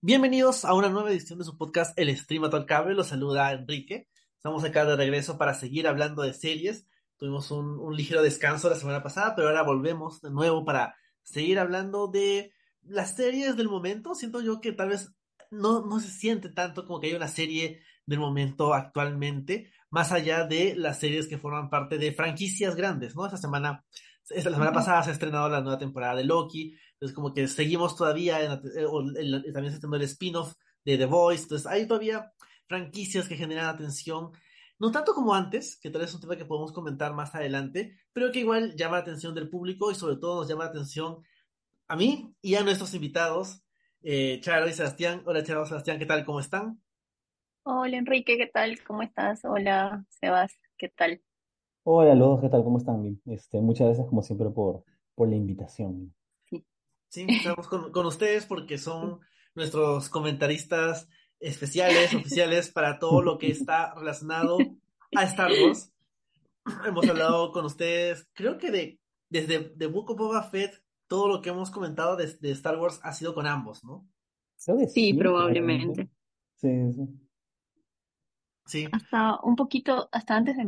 Bienvenidos a una nueva edición de su podcast El Stream al Cable. Los saluda Enrique. Estamos acá de regreso para seguir hablando de series. Tuvimos un, ligero descanso la semana pasada, pero ahora volvemos de nuevo para seguir hablando de las series del momento. Siento yo que tal vez no, no se siente tanto como que hay una serie del momento actualmente, más allá de las series que forman parte de franquicias grandes, ¿no? Esta semana, esta, la semana pasada se ha estrenado la nueva temporada de Loki, entonces, como que seguimos todavía, en, eh, también se está el spin-off de The Voice. Entonces, hay todavía franquicias que generan atención. No tanto como antes, que tal vez es un tema que podemos comentar más adelante, pero que igual llama la atención del público y sobre todo nos llama la atención a mí y a nuestros invitados, eh, Charo y Sebastián. Hola Charo, Sebastián, ¿qué tal? ¿Cómo están? Hola Enrique, ¿qué tal? ¿Cómo estás? Hola Sebas, ¿qué tal? Hola los ¿qué tal? ¿Cómo están? Este, muchas gracias como siempre por, por la invitación. Sí, estamos con, ustedes porque son nuestros comentaristas especiales, oficiales para todo lo que está relacionado a Star Wars. Hemos hablado con ustedes, creo que de desde The Book of Boba Fett, todo lo que hemos comentado de, Star Wars ha sido con ambos, ¿no? Sí, probablemente. Sí, sí. Sí. Hasta un poquito, hasta antes de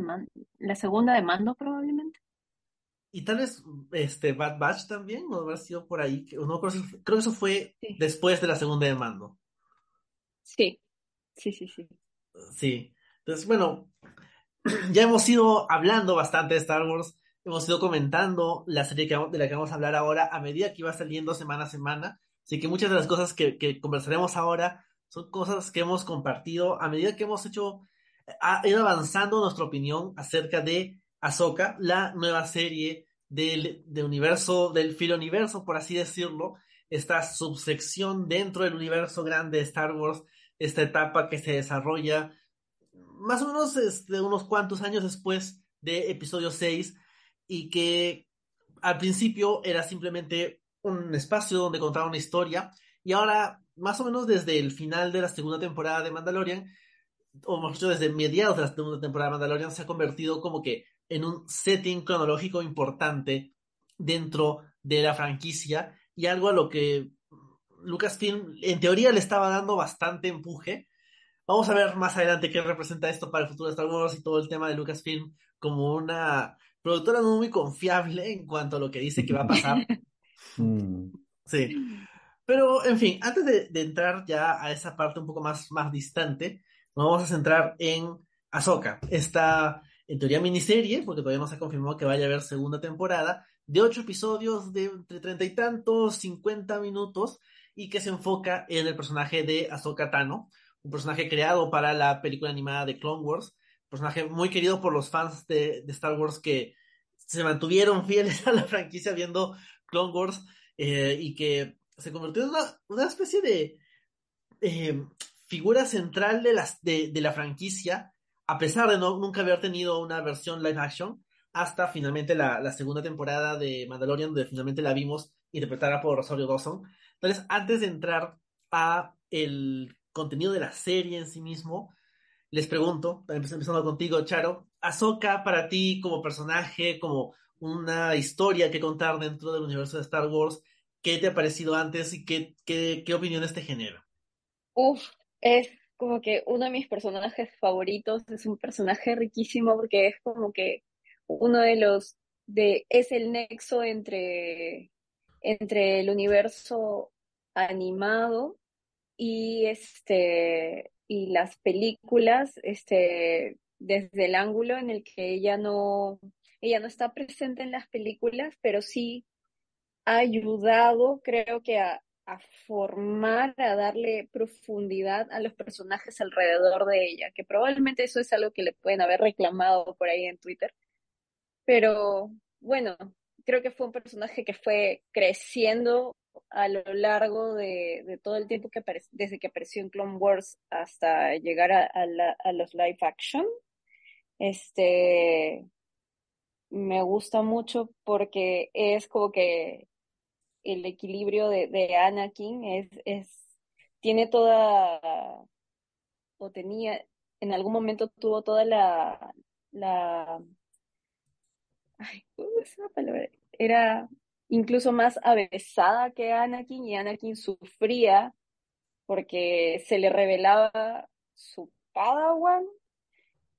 la segunda de mando, probablemente. Y tal vez este Bad Batch también, no habrá sido por ahí. No, creo, creo que eso fue después de la segunda de mando. Sí, sí, sí, sí. Sí. Entonces, bueno, ya hemos ido hablando bastante de Star Wars. Hemos ido comentando la serie que, de la que vamos a hablar ahora a medida que iba saliendo semana a semana. Así que muchas de las cosas que, que conversaremos ahora son cosas que hemos compartido a medida que hemos hecho, ha ido avanzando nuestra opinión acerca de Ahsoka, la nueva serie del, universo, del filo universo, por así decirlo, esta subsección dentro del universo grande de Star Wars, esta etapa que se desarrolla más o menos este, unos cuantos años después de episodio 6 y que al principio era simplemente un espacio donde contaba una historia y ahora más o menos desde el final de la segunda temporada de Mandalorian o mejor dicho desde mediados de la segunda temporada de Mandalorian se ha convertido como que en un setting cronológico importante dentro de la franquicia y algo a lo que Lucasfilm en teoría le estaba dando bastante empuje. Vamos a ver más adelante qué representa esto para el futuro de Star Wars y todo el tema de Lucasfilm como una productora no muy confiable en cuanto a lo que dice que va a pasar. Mm. Sí. Pero, en fin, antes de, de, entrar ya a esa parte un poco más, más distante, nos vamos a centrar en Ahsoka, esta en teoría miniserie, porque todavía no se ha confirmado que vaya a haber segunda temporada, de ocho episodios de entre treinta y tantos, cincuenta minutos, y que se enfoca en el personaje de Ahsoka Tano, un personaje creado para la película animada de Clone Wars, personaje muy querido por los fans de, Star Wars que se mantuvieron fieles a la franquicia viendo Clone Wars eh, y que se convirtió en una, especie de eh, figura central de, las, de la franquicia a pesar de no, nunca haber tenido una versión live action, hasta finalmente la, segunda temporada de Mandalorian, donde finalmente la vimos interpretada por Rosario Dawson. Entonces, antes de entrar a el contenido de la serie en sí mismo, les pregunto, empezando contigo, Charo, Ahsoka para ti como personaje, como una historia que contar dentro del universo de Star Wars, ¿qué te ha parecido antes y qué, qué, qué opiniones te genera? Uf, es como que uno de mis personajes favoritos es un personaje riquísimo porque es como que uno de los de es el nexo entre entre el universo animado y este y las películas este desde el ángulo en el que ella no ella no está presente en las películas pero sí ha ayudado creo que a, a formar, a darle profundidad a los personajes alrededor de ella, que probablemente eso es algo que le pueden haber reclamado por ahí en Twitter. Pero bueno, creo que fue un personaje que fue creciendo a lo largo de, todo el tiempo que desde que apareció en Clone Wars hasta llegar a, a los live action. Este, me gusta mucho porque es como que el equilibrio de, de Anakin es, es, tiene toda, o tenía, en algún momento tuvo toda la, la. Era incluso más avesada que Anakin y Anakin sufría porque se le revelaba su Padawan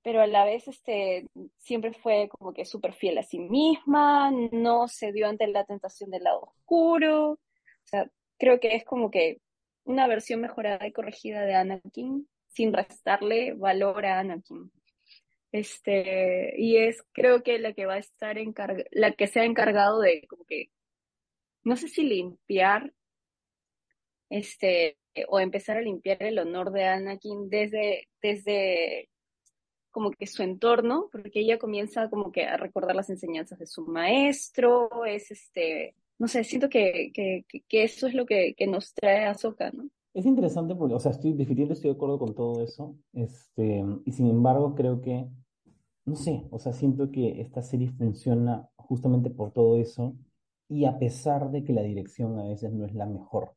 pero a la vez este, siempre fue como que súper fiel a sí misma, no se dio ante la tentación del lado oscuro. O sea, creo que es como que una versión mejorada y corregida de Anakin, sin restarle valor a Anakin. Este, y es creo que la que va a estar encargada, la que se ha encargado de como que, no sé si limpiar, este, o empezar a limpiar el honor de Anakin desde, desde como que su entorno, porque ella comienza como que a recordar las enseñanzas de su maestro, es este, no sé, siento que, que, que eso es lo que, que nos trae a Soka, ¿no? Es interesante porque, o sea, estoy definitivamente estoy de acuerdo con todo eso, este, y sin embargo creo que, no sé, o sea, siento que esta serie funciona justamente por todo eso, y a pesar de que la dirección a veces no es la mejor.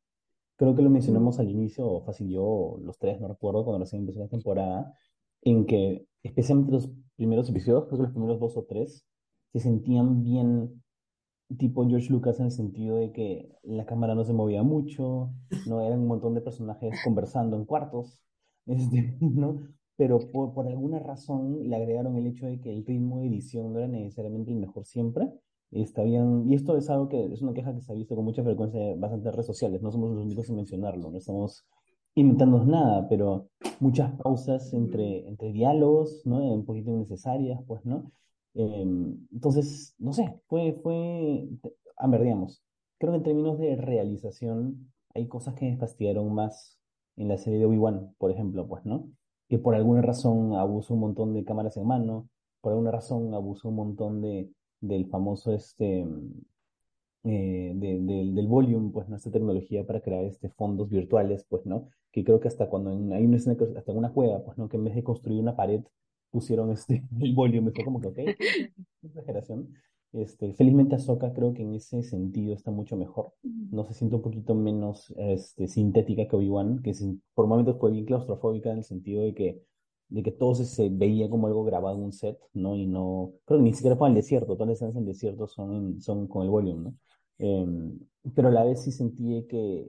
Creo que lo mencionamos al inicio, o fácil yo, los tres, no recuerdo, cuando recién empezó la temporada, en que especialmente los primeros episodios, creo que los primeros dos o tres, se sentían bien tipo George Lucas en el sentido de que la cámara no se movía mucho, no eran un montón de personajes conversando en cuartos, este, ¿no? Pero por, por, alguna razón le agregaron el hecho de que el ritmo de edición no era necesariamente el mejor siempre. Está bien, y esto es algo que es una queja que se ha visto con mucha frecuencia en bastantes redes sociales, no somos los únicos en mencionarlo, no estamos inventando nada, pero muchas pausas entre, entre diálogos, ¿no? Un poquito innecesarias, pues, ¿no? Em, entonces, no sé, fue, fue, a ver, digamos, creo que en términos de realización hay cosas que me fastidiaron más en la serie de Obi-Wan, por ejemplo, pues, ¿no? Que por alguna razón abusó un montón de cámaras en mano, por alguna razón abusó un montón de, del famoso, este, eh, del volume, pues, ¿no? Esta tecnología para crear este, fondos virtuales, pues, ¿no? Que creo que hasta cuando hay una escena, hasta en una cueva, pues, ¿no? Que en vez de construir una pared, pusieron este, el volume, fue como que, ok, exageración. Este, felizmente Ahsoka creo que en ese sentido está mucho mejor. No se siente un poquito menos este, sintética que Obi-Wan, que por momentos fue bien claustrofóbica en el sentido de que, de que todo se, veía como algo grabado en un set, ¿no? Y no, creo que ni siquiera fue en el desierto, todas las escenas en el desierto son, son con el volume, ¿no? Em, pero a la vez sí sentí que,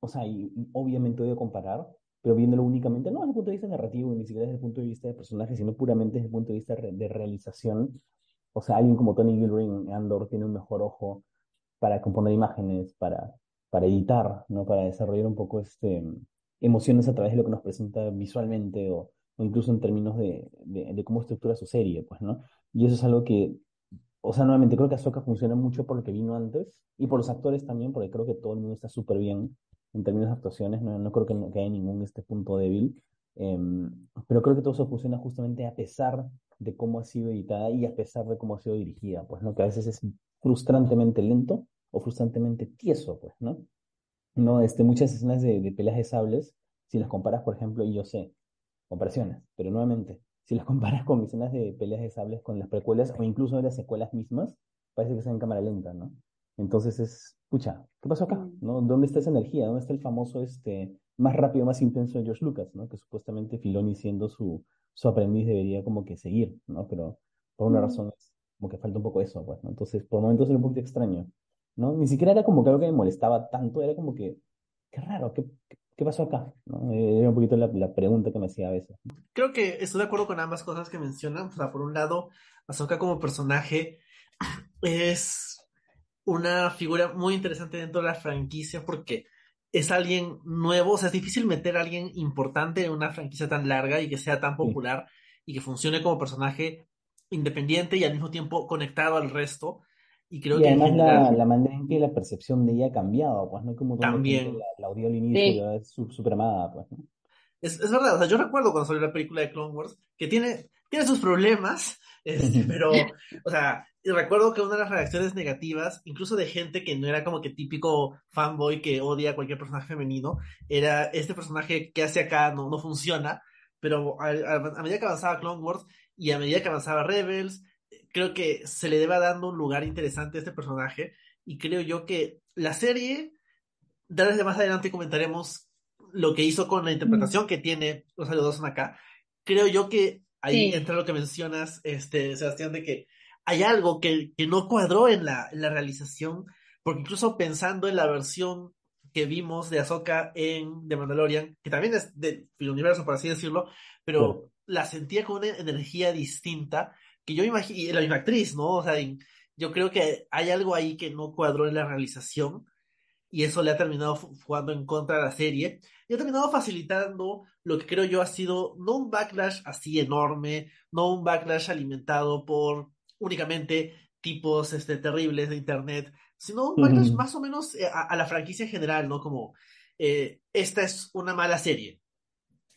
o sea, y, obviamente voy a comparar, pero viéndolo únicamente, no desde el punto de vista narrativo, ni siquiera desde el punto de vista de personaje, sino puramente desde el punto de vista de realización. O sea, alguien como Tony Gilroy Andor tiene un mejor ojo para componer imágenes, para, para editar, ¿no? Para desarrollar un poco este, emociones a través de lo que nos presenta visualmente o, incluso en términos de, de, de, cómo estructura su serie, pues, ¿no? Y eso es algo que o sea, nuevamente creo que Ahsoka funciona mucho por lo que vino antes y por los actores también, porque creo que todo el mundo está súper bien en términos de actuaciones, no, no creo que, que, haya ningún este punto débil, em, pero creo que todo eso funciona justamente a pesar de cómo ha sido editada y a pesar de cómo ha sido dirigida, pues, ¿no? Que a veces es frustrantemente lento o frustrantemente tieso, pues, ¿no? No, este, muchas escenas de, de peleas de sables, si las comparas, por ejemplo, y yo sé, comparaciones, pero nuevamente, si las comparas con escenas de peleas de sables con las precuelas o incluso de las secuelas mismas, parece que están en cámara lenta, ¿no? Entonces es, pucha, ¿qué pasó acá? Mm. ¿No? ¿Dónde está esa energía? ¿Dónde está el famoso, este, más rápido, más intenso de George Lucas, ¿no? Que supuestamente Filoni siendo su, su aprendiz debería como que seguir, ¿no? Pero por una mm. razón es como que falta un poco eso, pues, ¿no? Entonces, por momentos era un poquito extraño, ¿no? Ni siquiera era como que algo que me molestaba tanto, era como que, qué raro, qué, ¿qué pasó acá? ¿No? Era un poquito la, la, pregunta que me hacía a veces. Creo que estoy de acuerdo con ambas cosas que mencionan. O sea, por un lado, Ahsoka como personaje es una figura muy interesante dentro de la franquicia porque es alguien nuevo, o sea, es difícil meter a alguien importante en una franquicia tan larga y que sea tan popular sí. y que funcione como personaje independiente y al mismo tiempo conectado al resto. Y creo y que además la, la, manera en que la percepción de ella ha cambiado, pues no como también la, la odió al inicio, sí. es súper amada, pues. ¿no? Es, es, verdad, o sea, yo recuerdo cuando salió la película de Clone Wars que tiene, tiene sus problemas, este, pero, o sea, recuerdo que una de las reacciones negativas, incluso de gente que no era como que típico fanboy que odia a cualquier personaje femenino, era este personaje que hace acá no, no funciona, pero a, a medida que avanzaba Clone Wars y a medida que avanzaba Rebels, creo que se le deba dando un lugar interesante a este personaje y creo yo que la serie, tal vez más adelante comentaremos lo que hizo con la interpretación que tiene los son acá. Creo yo que ahí entra lo que mencionas, este, Sebastián, de que hay algo que, que no cuadró en la, en la realización, porque incluso pensando en la versión que vimos de Ahsoka en The Mandalorian, que también es del universo, por así decirlo, pero la sentía con una energía distinta que yo imagino, y la misma actriz, ¿no? O sea, yo creo que hay algo ahí que no cuadró en la realización y eso le ha terminado jugando en contra de la serie y ha terminado facilitando lo que creo yo ha sido no un backlash así enorme, no un backlash alimentado por únicamente tipos este, terribles de internet, sino un backlash más o menos eh, a, la franquicia en general, ¿no? Como eh, esta es una mala serie,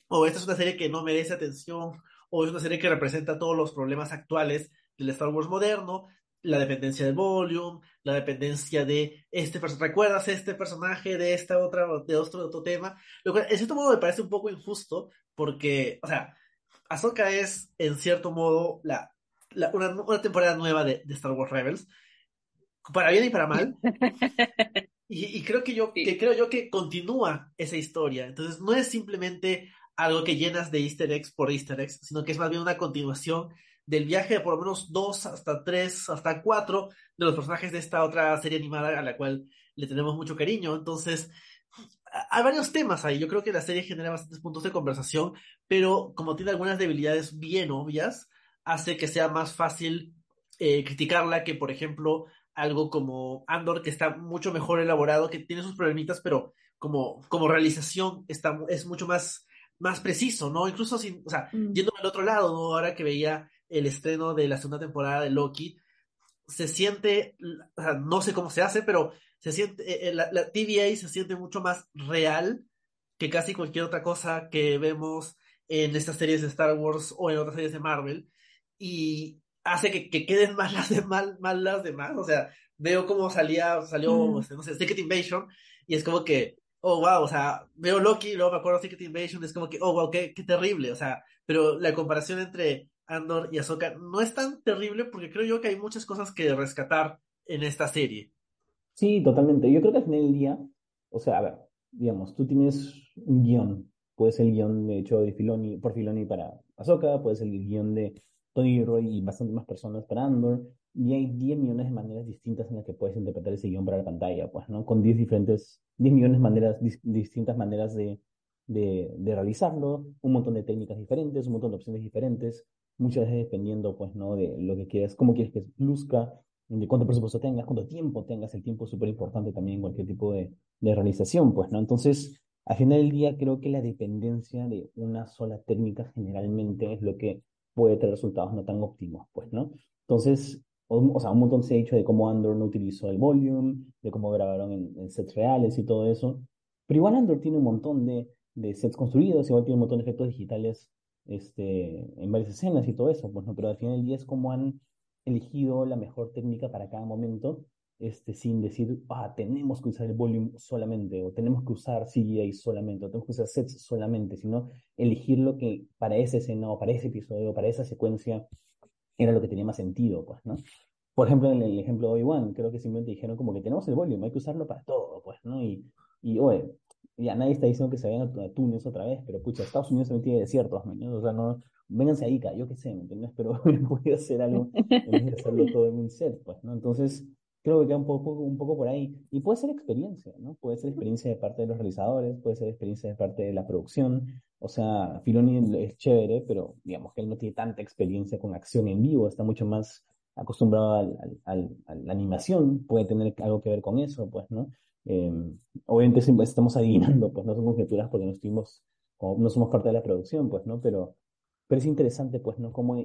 o esta es una serie que no merece atención, o es una serie que representa todos los problemas actuales del Star Wars moderno, la dependencia del volume, la dependencia de este personaje. ¿Recuerdas este personaje de esta otra, de otro, otro tema? Lo cual, en cierto modo, me parece un poco injusto, porque, o sea, Ahsoka es, en cierto modo, la, una, temporada nueva de, Star Wars Rebels, para bien y para mal. y, creo que yo, que creo yo que continúa esa historia. Entonces, no es simplemente algo que llenas de easter eggs por easter eggs, sino que es más bien una continuación del viaje de por lo menos dos hasta tres, hasta cuatro de los personajes de esta otra serie animada a la cual le tenemos mucho cariño. Entonces, hay varios temas ahí. Yo creo que la serie genera bastantes puntos de conversación, pero como tiene algunas debilidades bien obvias, hace que sea más fácil eh, criticarla que, por ejemplo, algo como Andor, que está mucho mejor elaborado, que tiene sus problemitas, pero como, como realización está, es mucho más, más preciso, ¿no? Incluso sin, o sea, mm. yendo al otro lado, ¿no? Ahora que veía el estreno de la segunda temporada de Loki, se siente, no sé cómo se hace, pero se siente, eh, eh, la, la, TVA se siente mucho más real que casi cualquier otra cosa que vemos en estas series de Star Wars o en otras series de Marvel, y hace que, que queden más las, de, mal, mal las demás, o sea, veo cómo salía, salió, este, no sé, Secret Invasion, y es como que, oh, wow, o sea, veo Loki, y luego me acuerdo Secret Invasion, es como que, oh, wow, qué, qué terrible, o sea, pero la comparación entre Andor y Ahsoka no es tan terrible porque creo yo que hay muchas cosas que rescatar en esta serie. Sí, totalmente. Yo creo que al final del día, o sea, a ver, digamos, tú tienes un guion. Puede ser el guion de hecho de Filoni, por Filoni para Ahsoka, puede ser el guion de Tony Roy y bastante más personas para Andor, y hay 10 millones de maneras distintas en las que puedes interpretar ese guion para la pantalla, pues, ¿no? Con 10 diferentes, 10 millones de maneras, distintas maneras de, de, de, realizarlo, un montón de técnicas diferentes, un montón de opciones diferentes, muchas veces dependiendo, pues, ¿no? De lo que quieras, cómo quieres que luzca, de cuánto presupuesto tengas, cuánto tiempo tengas, el tiempo es súper importante también en cualquier tipo de, de realización, pues, ¿no? Entonces, al final del día, creo que la dependencia de una sola técnica generalmente es lo que puede tener resultados no tan óptimos, pues, ¿no? Entonces, o, sea, un montón se ha dicho de cómo Andor no utilizó el volume, de cómo grabaron en, sets reales y todo eso, pero igual Andor tiene un montón de, de sets construidos, igual tiene un montón de efectos digitales este, en varias escenas y todo eso, pues, ¿no? Pero al final del es como han elegido la mejor técnica para cada momento, este, sin decir, ah, tenemos que usar el volume solamente, o tenemos que usar CGI solamente, o tenemos que usar sets solamente, sino elegir lo que para esa escena, o para ese episodio, o para esa secuencia, era lo que tenía más sentido, pues, ¿no? Por ejemplo, en el ejemplo de Obi-Wan, creo que simplemente dijeron como que tenemos el volume, hay que usarlo para todo, pues, ¿no? Y, y oye, ya nadie está diciendo que se vayan a, Túnez otra vez, pero pucha, Estados Unidos también tiene desiertos, ¿no? O sea, no, vénganse a Ica, yo qué sé, ¿me entiendes? Pero puede hacer algo en vez de hacerlo todo en un set, pues, ¿no? Entonces, creo que queda un poco, un poco por ahí. Y puede ser experiencia, ¿no? Puede ser experiencia de parte de los realizadores, puede ser experiencia de parte de la producción. O sea, Filoni es chévere, pero digamos que él no tiene tanta experiencia con acción en vivo, está mucho más acostumbrado a la animación, puede tener algo que ver con eso, pues, ¿no? Em, obviamente estamos adivinando, pues no son conjeturas porque no estuvimos, no somos parte de la producción, pues, ¿no? Pero, pero es interesante, pues, ¿no? Como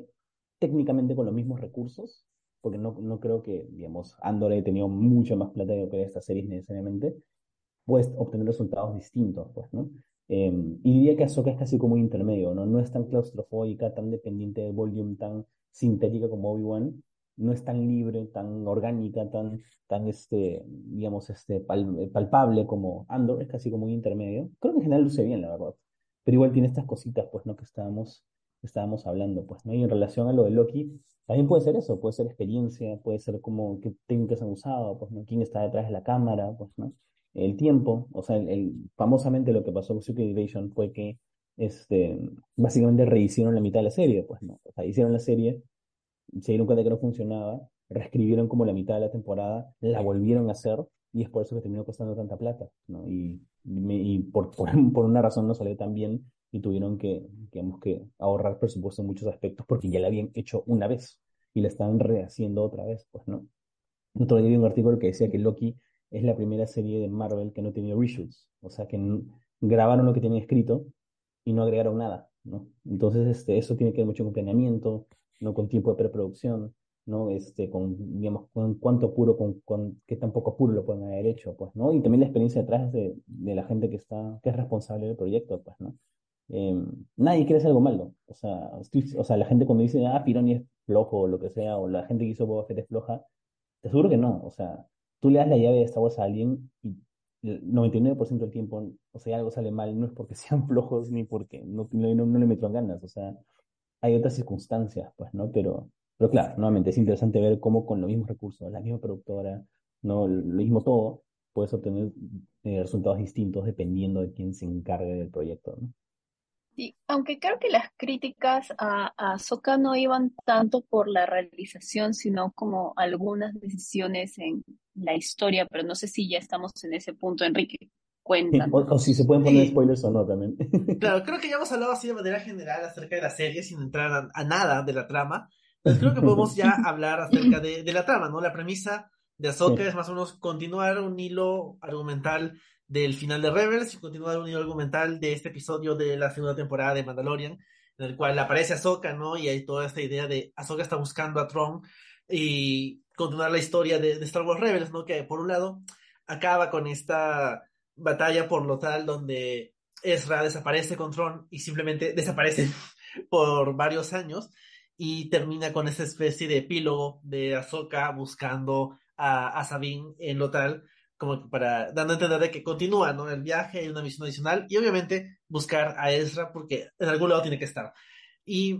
técnicamente con los mismos recursos, porque no, no creo que, digamos, Andor haya tenido mucha más plata que esta serie necesariamente, puedes obtener resultados distintos, pues, ¿no? Em, y diría que Ahsoka es casi como un intermedio, ¿no? No es tan claustrofóbica, tan dependiente de volume, tan sintética como Obi-Wan, no es tan libre, tan orgánica, tan, tan este, digamos, este, palpable como Andor, es casi como un intermedio. Creo que en general luce bien, la verdad. Pero igual tiene estas cositas, pues, ¿no? Que estábamos, estábamos hablando, pues, ¿no? Y en relación a lo de Loki, también puede ser eso, puede ser experiencia, puede ser como qué técnicas han usado, pues, ¿no? ¿Quién está detrás de la cámara, pues, ¿no? El tiempo, o sea, el, famosamente lo que pasó con Secret Invasion fue que, este, básicamente rehicieron la mitad de la serie, pues, ¿no? O sea, hicieron la serie se dieron cuenta que no funcionaba, reescribieron como la mitad de la temporada, la volvieron a hacer y es por eso que terminó costando tanta plata, ¿no? Y, y por, por, una razón no salió tan bien y tuvieron que, digamos que, ahorrar presupuesto en muchos aspectos porque ya la habían hecho una vez y la están rehaciendo otra vez, pues, ¿no? Otro día vi un artículo que decía que Loki es la primera serie de Marvel que no tenía reshoots, o sea, que grabaron lo que tenían escrito y no agregaron nada, ¿no? Entonces, este, eso tiene que ver mucho con planeamiento, no con tiempo de preproducción, ¿no? Este, con, digamos, con cuánto apuro, con, con qué tan poco apuro lo pueden haber hecho, pues, ¿no? Y también la experiencia detrás de, de la gente que está, que es responsable del proyecto, pues, ¿no? Eh, nadie quiere hacer algo malo, o sea, o sea, la gente cuando dice, ah, Pironi es flojo o lo que sea, o la gente que hizo Boba Fett es floja, te aseguro que no, o sea, tú le das la llave de esta voz a alguien y el 99% del tiempo, o sea, algo sale mal, no es porque sean flojos ni porque no, le metieron ganas, o sea, hay otras circunstancias, pues, ¿no? Pero, pero claro, nuevamente es interesante ver cómo con los mismos recursos, la misma productora, ¿no? Lo mismo todo, puedes obtener eh, resultados distintos dependiendo de quién se encargue del proyecto, ¿no? Sí, aunque creo que las críticas a, a Soka no iban tanto por la realización, sino como algunas decisiones en la historia, pero no sé si ya estamos en ese punto, Enrique. O, si se pueden poner spoilers o no también. Claro, creo que ya hemos hablado así de manera general acerca de la serie sin entrar a, nada de la trama. Entonces creo que podemos ya hablar acerca de, de la trama, ¿no? La premisa de Ahsoka es más o menos continuar un hilo argumental del final de Rebels y continuar un hilo argumental de este episodio de la segunda temporada de Mandalorian, en el cual aparece Ahsoka, ¿no? Y hay toda esta idea de Ahsoka está buscando a Tron y continuar la historia de, Star Wars Rebels, ¿no? Que por un lado acaba con esta batalla por lo tal donde Ezra desaparece con Tron y simplemente desaparece por varios años y termina con esa especie de epílogo de Ahsoka buscando a, Sabine en lo tal como para dando a entender de que continúa ¿no? el viaje y una misión adicional y obviamente buscar a Ezra porque en algún lado tiene que estar y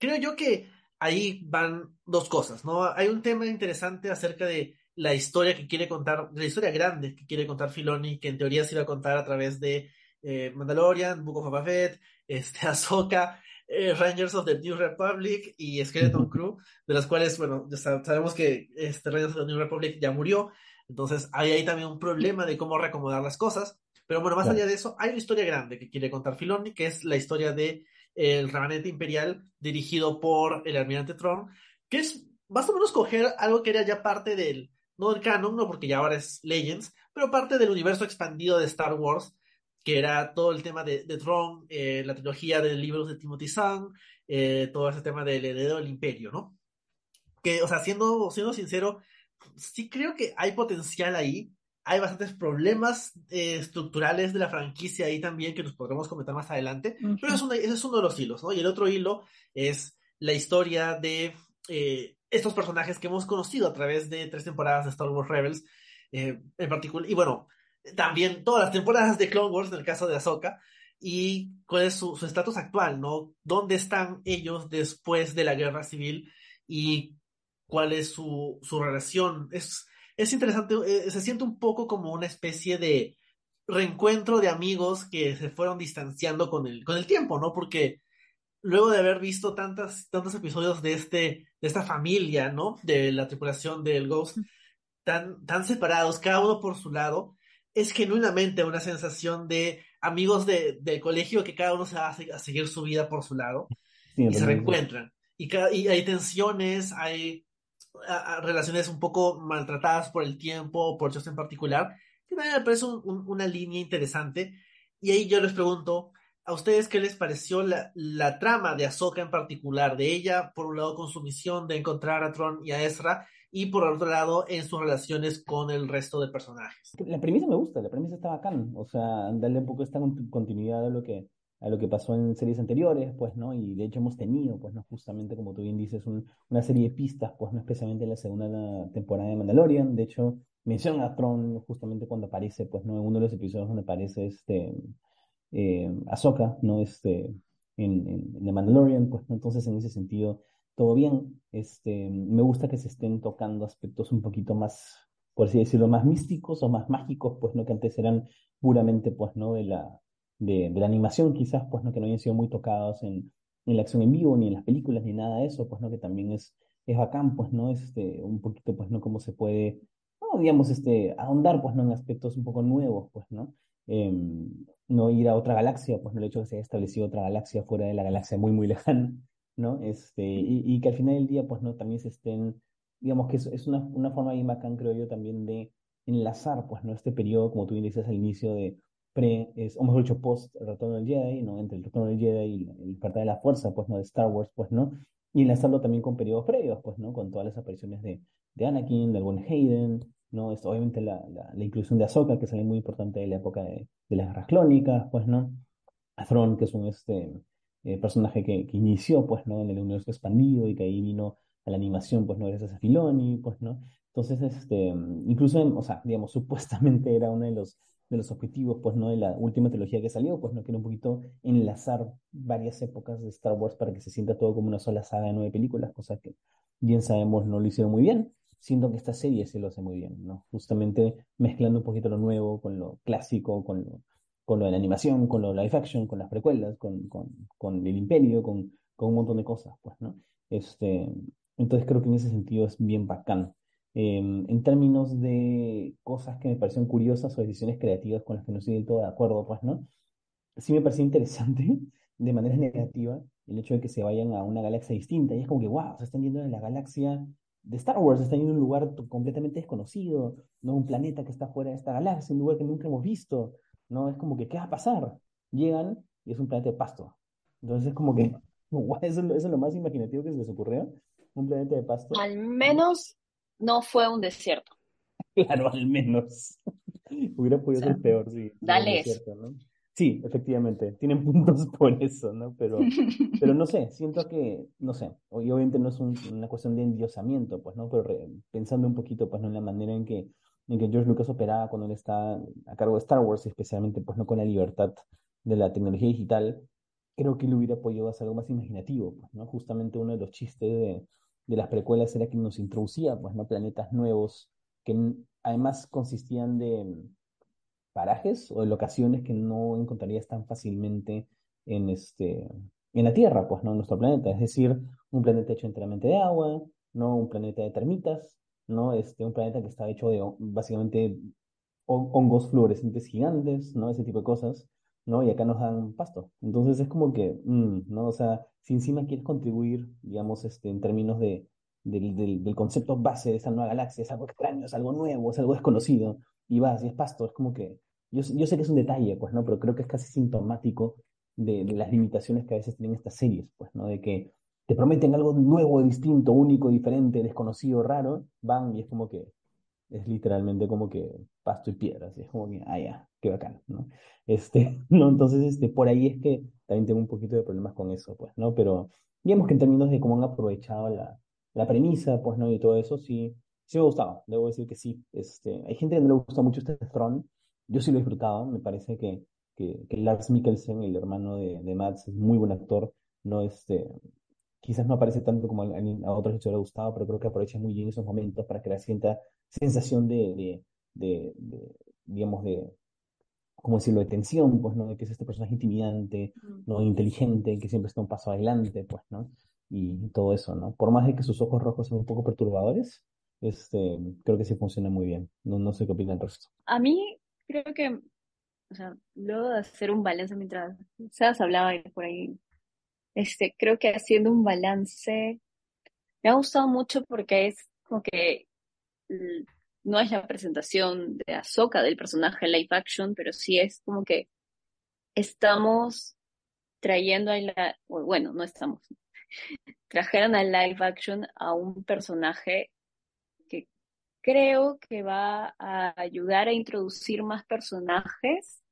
creo yo que ahí van dos cosas no hay un tema interesante acerca de la historia que quiere contar, la historia grande que quiere contar Filoni, que en teoría se iba a contar a través de eh, Mandalorian, Book of Boba Fett, este, Ahsoka, eh, Rangers of the New Republic y Skeleton Crew, de las cuales, bueno, ya sabemos que este Rangers of the New Republic ya murió, entonces hay ahí también un problema de cómo reacomodar las cosas, pero bueno, más allá de eso, hay una historia grande que quiere contar Filoni, que es la historia de el remanente imperial dirigido por el almirante Tron, que es más o menos coger algo que era ya parte del no el canon, no porque ya ahora es Legends, pero parte del universo expandido de Star Wars, que era todo el tema de, de Throne, eh, la trilogía de libros de Timothy Zahn, eh, todo ese tema del heredero del imperio, ¿no? Que, o sea, siendo, siendo sincero, sí creo que hay potencial ahí, hay bastantes problemas eh, estructurales de la franquicia ahí también que nos podremos comentar más adelante, pero es ese es uno de los hilos, ¿no? Y el otro hilo es la historia de estos personajes que hemos conocido a través de tres temporadas de Star Wars Rebels, eh, en particular, y bueno, también todas las temporadas de Clone Wars en el caso de Ahsoka, y cuál es su estatus actual, ¿no? ¿Dónde están ellos después de la guerra civil y cuál es su, su relación? Es, es interesante, eh, se siente un poco como una especie de reencuentro de amigos que se fueron distanciando con el, con el tiempo, ¿no? Porque luego de haber visto tantas, tantos episodios de, este, de esta familia, ¿no? De la tripulación del Ghost, tan, tan separados, cada uno por su lado, es genuinamente una sensación de amigos de, del colegio que cada uno se va a, seguir su vida por su lado y se reencuentran. Y, y hay tensiones, hay relaciones un poco maltratadas por el tiempo, por ellos en particular, que me parece una línea interesante. Y ahí yo les pregunto, ¿A ustedes qué les pareció la, trama de Ahsoka en particular? De ella, por un lado, con su misión de encontrar a Tron y a Ezra, y por otro lado en sus relaciones con el resto de personajes. La premisa me gusta, la premisa está bacán, o sea, darle un poco esta continuidad a lo que a lo que pasó en series anteriores, pues, ¿no? Y de hecho hemos tenido, pues, ¿no? Justamente como tú bien dices, una serie de pistas, pues, ¿no? Especialmente en la segunda temporada de Mandalorian. De hecho, menciona a Tron justamente cuando aparece, pues, ¿no? En uno de los episodios donde aparece este eh, Ahsoka, ¿no? Este, en, en, The Mandalorian, pues, ¿no? Entonces, en ese sentido, todo bien. Este, me gusta que se estén tocando aspectos un poquito más, por así decirlo, más místicos o más mágicos, pues, ¿no? Que antes eran puramente, pues, ¿no? De la de, la animación quizás, pues, ¿no? Que no hayan sido muy tocados en, en, la acción en vivo, ni en las películas, ni nada de eso, pues, ¿no? Que también es, es bacán, pues, ¿no? Este, un poquito, pues, ¿no? Cómo se puede, no, digamos, este, ahondar, pues, ¿no? En aspectos un poco nuevos, pues, ¿no? Em, no ir a otra galaxia, pues, ¿no? El hecho de que se haya establecido otra galaxia fuera de la galaxia muy, muy lejana, ¿no? Este, y, que al final del día, pues, ¿no? También se estén, digamos que es, es una, una forma bien bacán, creo yo, también de enlazar, pues, ¿no? Este periodo, como tú bien dices al inicio, de pre, es, o mejor dicho, post Retorno del Jedi, ¿no? Entre el Retorno del Jedi y el Despertar de la Fuerza, pues, ¿no? De Star Wars, pues, ¿no? Y enlazarlo también con periodos previos, pues, ¿no? Con todas las apariciones de, de Anakin, de Buen Hayden, ¿no? Esto, obviamente la, la, inclusión de Ahsoka, que sale muy importante de la época de, de las guerras clónicas, pues, ¿no? A que es un este, eh, personaje que, que, inició, pues, ¿no? En el universo expandido y que ahí vino a la animación, pues, ¿no? Gracias a Filoni, pues, ¿no? Entonces, este, incluso, o sea, digamos, supuestamente era uno de los de los objetivos, pues, ¿no? De la última trilogía que salió, pues, ¿no? Que era un poquito enlazar varias épocas de Star Wars para que se sienta todo como una sola saga de nueve películas, cosa que bien sabemos no lo hicieron muy bien, siendo que esta serie sí lo hace muy bien, ¿no? Justamente mezclando un poquito lo nuevo con lo clásico, con lo, con lo de la animación, con lo live action, con las precuelas, con, con, con el imperio, con, con un montón de cosas, pues, ¿no? Este, entonces creo que en ese sentido es bien bacán. Em, en términos de cosas que me parecen curiosas o decisiones creativas con las que no estoy del todo de acuerdo, pues, ¿no? Sí me pareció interesante, de manera negativa, el hecho de que se vayan a una galaxia distinta. Y es como que, wow, se están yendo de la galaxia de Star Wars, se están yendo a un lugar completamente desconocido, ¿no? Un planeta que está fuera de esta galaxia, un lugar que nunca hemos visto, ¿no? Es como que, ¿qué va a pasar? Llegan y es un planeta de pasto. Entonces es como que, eso, eso es lo más imaginativo que se les ocurrió, un planeta de pasto. Al menos no fue un desierto. Claro, al menos. Hubiera podido ser peor, sí. Dale Sí, efectivamente, tienen puntos por eso, ¿no? Pero, pero no sé, siento que, no sé, y obviamente no es una cuestión de endiosamiento, pues, ¿no? Pero pensando un poquito, pues, ¿no? En la manera en que, en que George Lucas operaba cuando él está a cargo de Star Wars, especialmente, pues, ¿no? Con la libertad de la tecnología digital, creo que le hubiera podido hacer algo más imaginativo, pues, ¿no? Justamente uno de los chistes de, de las precuelas era que nos introducía, pues, ¿no? Planetas nuevos que además consistían de mm, parajes o de locaciones que no encontrarías tan fácilmente en este en la Tierra, pues, ¿no? En nuestro planeta, es decir, un planeta hecho enteramente de agua, no un planeta de termitas, no este un planeta que está hecho de básicamente hongos fluorescentes gigantes, ¿no? Ese tipo de cosas. ¿No? Y acá nos dan pasto. Entonces es como que, mm, ¿no? O sea, si encima quieres contribuir, digamos, este, en términos de, del, del, concepto base de esa nueva galaxia, es algo extraño, es algo nuevo, es algo desconocido, y vas y es pasto, es como que, yo, yo sé que es un detalle, pues, ¿no? Pero creo que es casi sintomático de, de las limitaciones que a veces tienen estas series, pues, ¿no? De que te prometen algo nuevo, distinto, único, diferente, desconocido, raro, van y es como que, es literalmente como que pasto y piedras, es como que, ah, ya, qué bacán, ¿no? Este, ¿no? Entonces, este, por ahí es que también tengo un poquito de problemas con eso, pues, ¿no? Pero digamos que en términos de cómo han aprovechado la, la premisa, pues, ¿no? Y todo eso, sí, sí me ha gustado, debo decir que sí. Este, hay gente que no le gusta mucho este Throne, yo sí lo he disfrutado, me parece que, que, que Lars Mikkelsen, el hermano de, de Mads, es muy buen actor, no este, quizás no aparece tanto como a, a otros que les ha gustado, pero creo que aprovecha muy bien esos momentos para crear cierta sensación de, de, de, digamos, de, ¿cómo decirlo?, de tensión, pues, ¿no? De que es este personaje intimidante, ¿no? Inteligente, que siempre está un paso adelante, pues, ¿no? Y, todo eso, ¿no? Por más de que sus ojos rojos son un poco perturbadores, este, creo que sí funciona muy bien. No, no sé qué opina el resto. A mí, creo que, o sea, luego de hacer un balance mientras Sebas hablaba por ahí, este, creo que haciendo un balance, me ha gustado mucho porque es como que no es la presentación de Ahsoka del personaje live action, pero sí es como que estamos trayendo a la, bueno, no estamos, trajeron al live action a un personaje creo que va a ayudar a introducir más personajes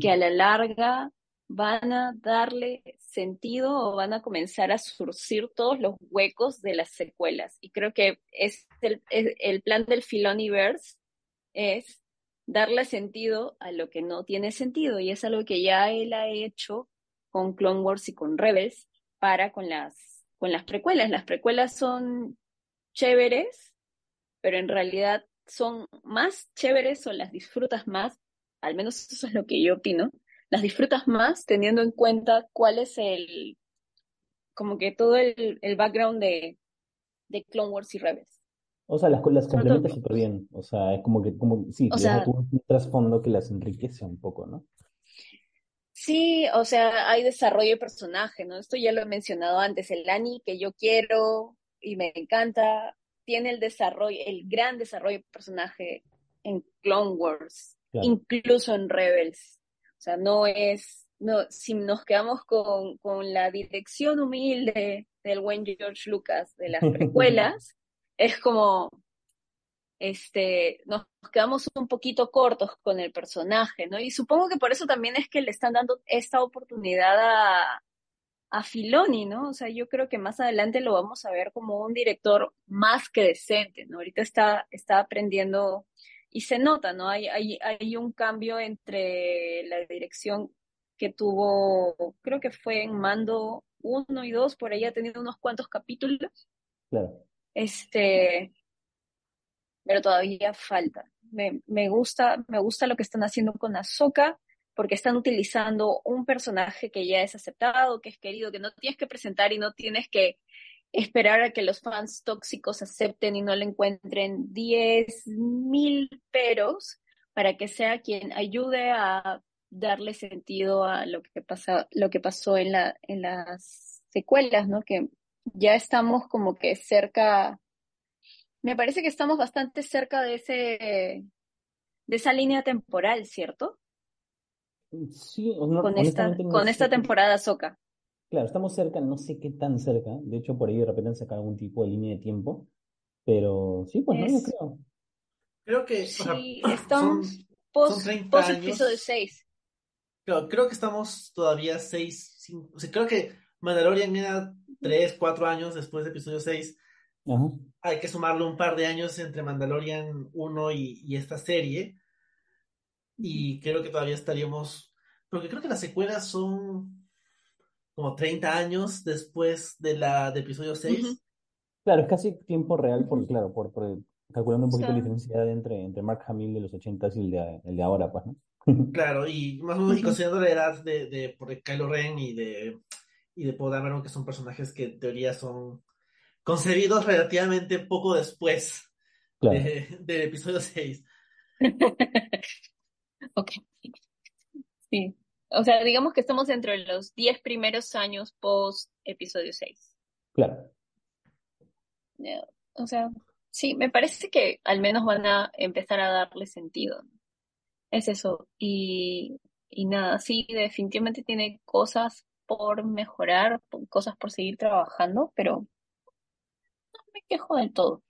que a la larga van a darle sentido o van a comenzar a surcir todos los huecos de las secuelas. Y creo que es el, el plan del Filoniverse es darle sentido a lo que no tiene sentido. Y es algo que ya él ha hecho con Clone Wars y con Rebels para con las, con las precuelas. Las precuelas son chéveres, pero en realidad son más chéveres o las disfrutas más, al menos eso es lo que yo opino, las disfrutas más teniendo en cuenta cuál es el, como que todo el, el background de, de Clone Wars y Rebels. O sea, las, las complementa súper bien. O sea, es como que, como, sí, o sea, un trasfondo que las enriquece un poco, ¿no? Sí, o sea, hay desarrollo de personaje, ¿no? Esto ya lo he mencionado antes. El Ani que yo quiero y me encanta, tiene el desarrollo, el gran desarrollo de personaje en Clone Wars, incluso en Rebels. O sea, no es, no, si nos quedamos con, con la dirección humilde del buen George Lucas de las precuelas, es como, este, nos quedamos un poquito cortos con el personaje, ¿no? Y supongo que por eso también es que le están dando esta oportunidad a, a Filoni, ¿no? O sea, yo creo que más adelante lo vamos a ver como un director más que decente, ¿no? Ahorita está, está aprendiendo y se nota, ¿no? Hay, hay, hay un cambio entre la dirección que tuvo, creo que fue en Mando 1 y 2, por ahí ha tenido unos cuantos capítulos. Claro. Este, pero todavía falta. Me, me, gusta, me gusta lo que están haciendo con Ahsoka, porque están utilizando un personaje que ya es aceptado, que es querido, que no tienes que presentar y no tienes que esperar a que los fans tóxicos acepten y no le encuentren diez mil peros para que sea quien ayude a darle sentido a lo que pasa, lo que pasó en la, en las secuelas, ¿no? Que ya estamos como que cerca, me parece que estamos bastante cerca de ese, de esa línea temporal, ¿cierto? Sí, con esta, con esta temporada Soca. Claro, estamos cerca, no sé qué tan cerca. De hecho, por ahí de repente han sacado algún tipo de línea de tiempo. Pero sí, pues no, yo creo. Creo que. Sí, estamos post, post episodio 6. Creo, creo que estamos todavía 6. O sea, creo que Mandalorian era tres, cuatro años después de episodio 6. Hay que sumarle un par de años entre Mandalorian 1 y, esta serie. Y creo que todavía estaríamos. Porque creo que las secuelas son como 30 años después de la de episodio 6. Claro, es casi tiempo real, porque, claro, por, calculando un poquito la diferencia entre, entre Mark Hamill de los 80 y el de, el de ahora, pues, ¿no? Claro, y más o menos y considerando la edad de, de, de Kylo Ren y de y de Poe que son personajes que en teoría son concebidos relativamente poco después del episodio 6. ok. Sí. O sea, digamos que estamos entre los 10 primeros años post episodio 6. Claro. O sea, sí, me parece que al menos van a empezar a darle sentido. Es eso. Y, y nada, sí, definitivamente tiene cosas por mejorar, cosas por seguir trabajando, pero no me quejo del todo.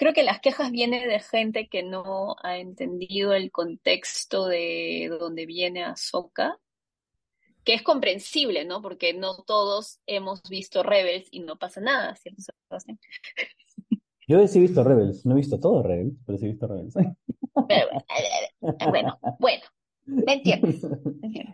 Creo que las quejas vienen de gente que no ha entendido el contexto de donde viene Ahsoka, que es comprensible, ¿no? Porque no todos hemos visto Rebels y no pasa nada, ¿cierto, Yo sí he visto Rebels, no he visto todo Rebels, pero sí he visto Rebels. bueno, bueno, ¿Me entiendes?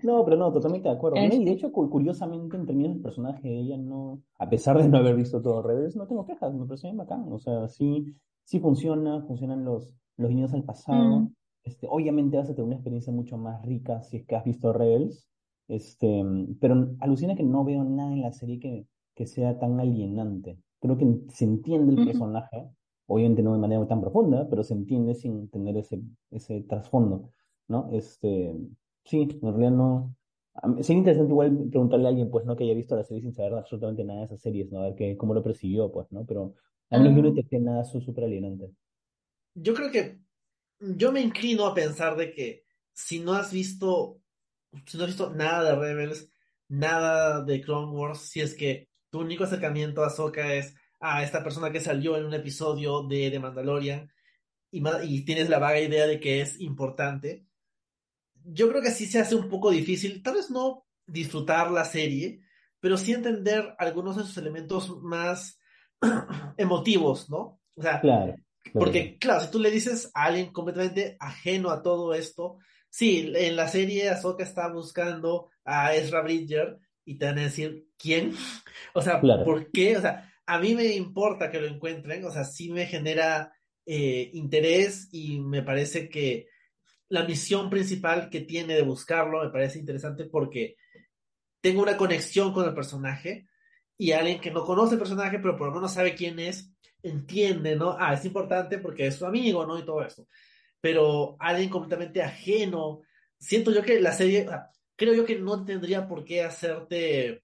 No, pero no, totalmente de acuerdo. Y de hecho, curiosamente, en términos del personaje de ella, no, a pesar de no haber visto todo Rebels, no tengo quejas, me parece bien bacán. O sea, sí, sí funciona, funcionan los, los guiños al pasado. Mm. Este, obviamente vas a tener una experiencia mucho más rica si es que has visto Rebels. Este, pero alucina que no veo nada en la serie que, que sea tan alienante. Creo que se entiende el personaje, obviamente no de manera tan profunda, pero se entiende sin tener ese, ese trasfondo. ¿no? Este, sí, en realidad no. Sería interesante igual preguntarle a alguien, pues, ¿no? Que haya visto la serie sin saber absolutamente nada de esas series, ¿no? A ver que, cómo lo persiguió, pues, ¿no? Pero a mí no te nada súper alienante. Yo creo que yo me inclino a pensar de que si no has visto, si no has visto nada de Rebels, nada de Clone Wars, si es que tu único acercamiento a Ahsoka es a esta persona que salió en un episodio de The Mandalorian y, y tienes la vaga idea de que es importante, yo creo que sí se hace un poco difícil, tal vez no disfrutar la serie, pero sí entender algunos de sus elementos más emotivos, ¿no? O sea, Claro, porque, claro, claro, si tú le dices a alguien completamente ajeno a todo esto, sí, en la serie Ahsoka está buscando a Ezra Bridger y te van a decir, ¿quién? O sea, claro, ¿por qué? O sea, a mí me importa que lo encuentren, o sea, sí me genera eh, interés y me parece que la misión principal que tiene de buscarlo me parece interesante porque tengo una conexión con el personaje y alguien que no conoce el personaje, pero por lo menos sabe quién es, entiende, ¿no? Ah, es importante porque es su amigo, ¿no? Y todo eso. Pero alguien completamente ajeno, siento yo que la serie, creo yo que no tendría por qué hacerte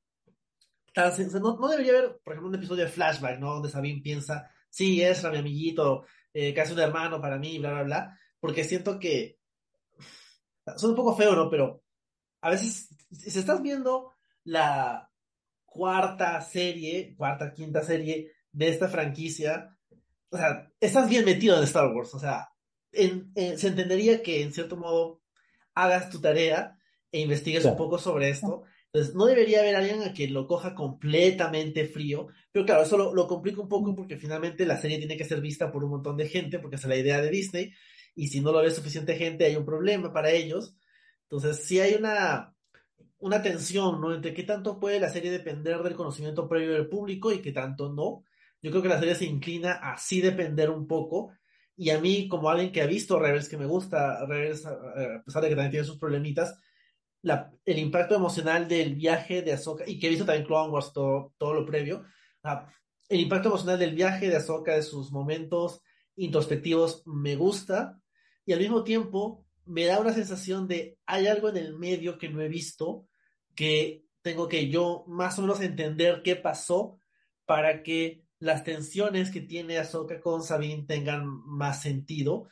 tan, no, no debería haber, por ejemplo, un episodio de flashback, ¿no? Donde Sabine piensa, sí, es mi amiguito, eh, casi un hermano para mí, bla, bla, bla, porque siento que son un poco feo, ¿no? Pero a veces, si estás viendo la cuarta serie, cuarta, quinta serie de esta franquicia, o sea, estás bien metido en Star Wars, o sea, en- en- se entendería que en cierto modo hagas tu tarea e investigues un poco sobre esto. Entonces, no debería haber alguien a quien lo coja completamente frío, pero claro, eso lo, lo complica un poco porque finalmente la serie tiene que ser vista por un montón de gente, porque es la idea de Disney, y si no lo ve suficiente gente hay un problema para ellos. Entonces, sí hay una, una tensión, ¿no? Entre qué tanto puede la serie depender del conocimiento previo del público y qué tanto no. Yo creo que la serie se inclina a sí depender un poco. Y a mí, como alguien que ha visto Rebels, que me gusta Rebels, a a pesar de que también tiene sus problemitas, la- el impacto emocional del viaje de Ahsoka, y que he visto también Clone Wars, todo, todo lo previo, ah, el impacto emocional del viaje de Ahsoka, de sus momentos introspectivos, me gusta, y al mismo tiempo me da una sensación de hay algo en el medio que no he visto, que tengo que yo más o menos entender qué pasó para que las tensiones que tiene Ahsoka con Sabine tengan más sentido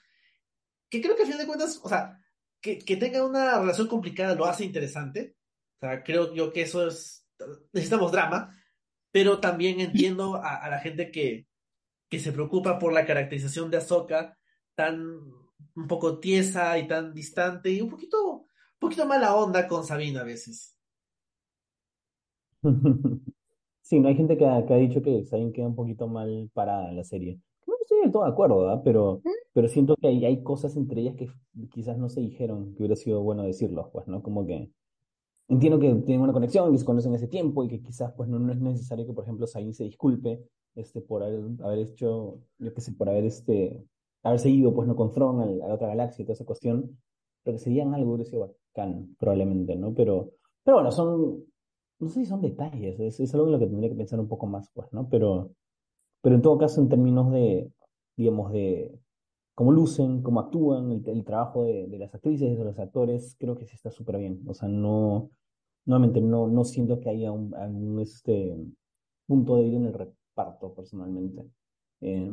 que creo que a fin de cuentas, o sea, que, que tenga una relación complicada lo hace interesante. O sea, creo yo que eso es, necesitamos drama, pero también entiendo a, la gente que, que se preocupa por la caracterización de Ahsoka tan un poco tiesa y tan distante y un poquito, un poquito mala onda con Sabina a veces. Sí, no hay gente que ha, que ha dicho que Sabine queda un poquito mal parada en la serie. No estoy del todo de acuerdo, ¿verdad? Pero, pero siento que hay, hay cosas entre ellas que quizás no se dijeron, que hubiera sido bueno decirlos, pues, ¿no? Como que entiendo que tienen una conexión, que se conocen hace tiempo y que quizás pues no, no es necesario que, por ejemplo, Sabine se disculpe este, por haber, haber hecho, yo qué sé, por haber, este, haberse ido, pues, no con Thrawn al- a la otra galaxia y toda esa cuestión, pero que se digan algo hubiera sido bacán, probablemente, ¿no? Pero, pero bueno, son, no sé si son detalles, es, algo en lo que tendría que pensar un poco más, pues, ¿no? Pero, pero en todo caso, en términos de, digamos, de cómo lucen, cómo actúan, el, trabajo de, las actrices, de los actores, creo que sí está súper bien. O sea, no, nuevamente, no, no siento que haya un, algún este, punto débil en el reparto, personalmente. Eh,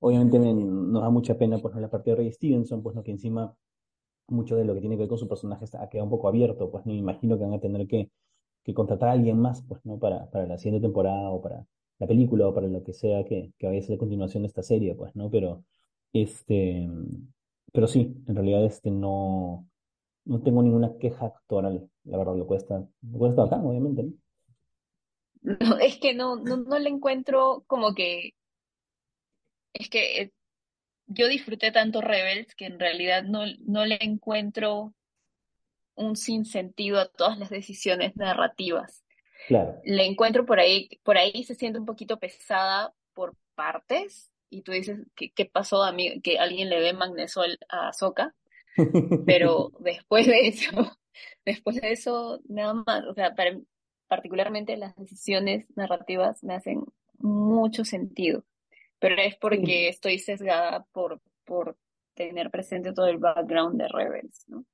obviamente me- nos da mucha pena, pues, la parte de Ray Stevenson, pues, ¿no? Que encima mucho de lo que tiene que ver con su personaje está, ha quedado un poco abierto, pues, ¿no? Me imagino que van a tener que, que contratar a alguien más, pues, ¿no? Para, para la siguiente temporada o para la película o para lo que sea que, que vaya a ser la continuación de esta serie, pues, ¿no? Pero, este, pero sí, en realidad, este, no, no tengo ninguna queja actoral, la verdad, lo cuesta, lo cuesta obviamente, ¿no? No, es que no, no, no le encuentro como que, es que eh, yo disfruté tanto Rebels que en realidad no, no le encuentro un sinsentido a todas las decisiones narrativas. Claro. Le encuentro por ahí, por ahí se siente un poquito pesada por partes, y tú dices, ¿qué, qué pasó a mí? Que alguien le dé magnesol a Ahsoka, pero después de eso, después de eso, nada más, o sea, para, particularmente las decisiones narrativas me hacen mucho sentido, pero es porque estoy sesgada por, por tener presente todo el background de Rebels, ¿no?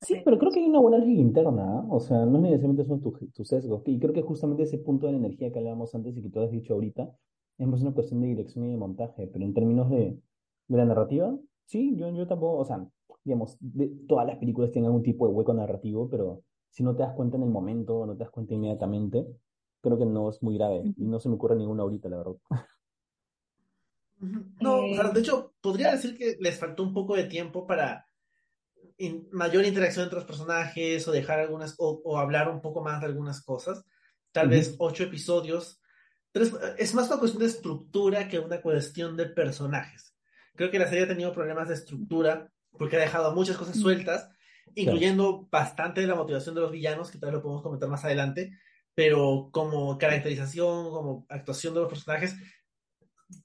Sí, pero creo que hay una buena lógica interna, ¿ah? O sea, no necesariamente son tus tus sesgos. Y creo que justamente ese punto de la energía que hablábamos antes y que tú has dicho ahorita es más una cuestión de dirección y de montaje. Pero en términos de, de la narrativa, sí, yo, yo tampoco, o sea, digamos, de, todas las películas tienen algún tipo de hueco narrativo, pero si no te das cuenta en el momento, no te das cuenta inmediatamente, creo que no es muy grave. Y no se me ocurre ninguna ahorita, la verdad. No, o sea, de hecho, podría decir que les faltó un poco de tiempo para mayor interacción entre los personajes o dejar algunas, o, hablar un poco más de algunas cosas. Tal vez ocho episodios. es más una cuestión de estructura que una cuestión de personajes. Creo que la serie ha tenido problemas de estructura porque ha dejado muchas cosas sueltas, incluyendo bastante de la motivación de los villanos, que tal vez lo podemos comentar más adelante, pero como caracterización, como actuación de los personajes,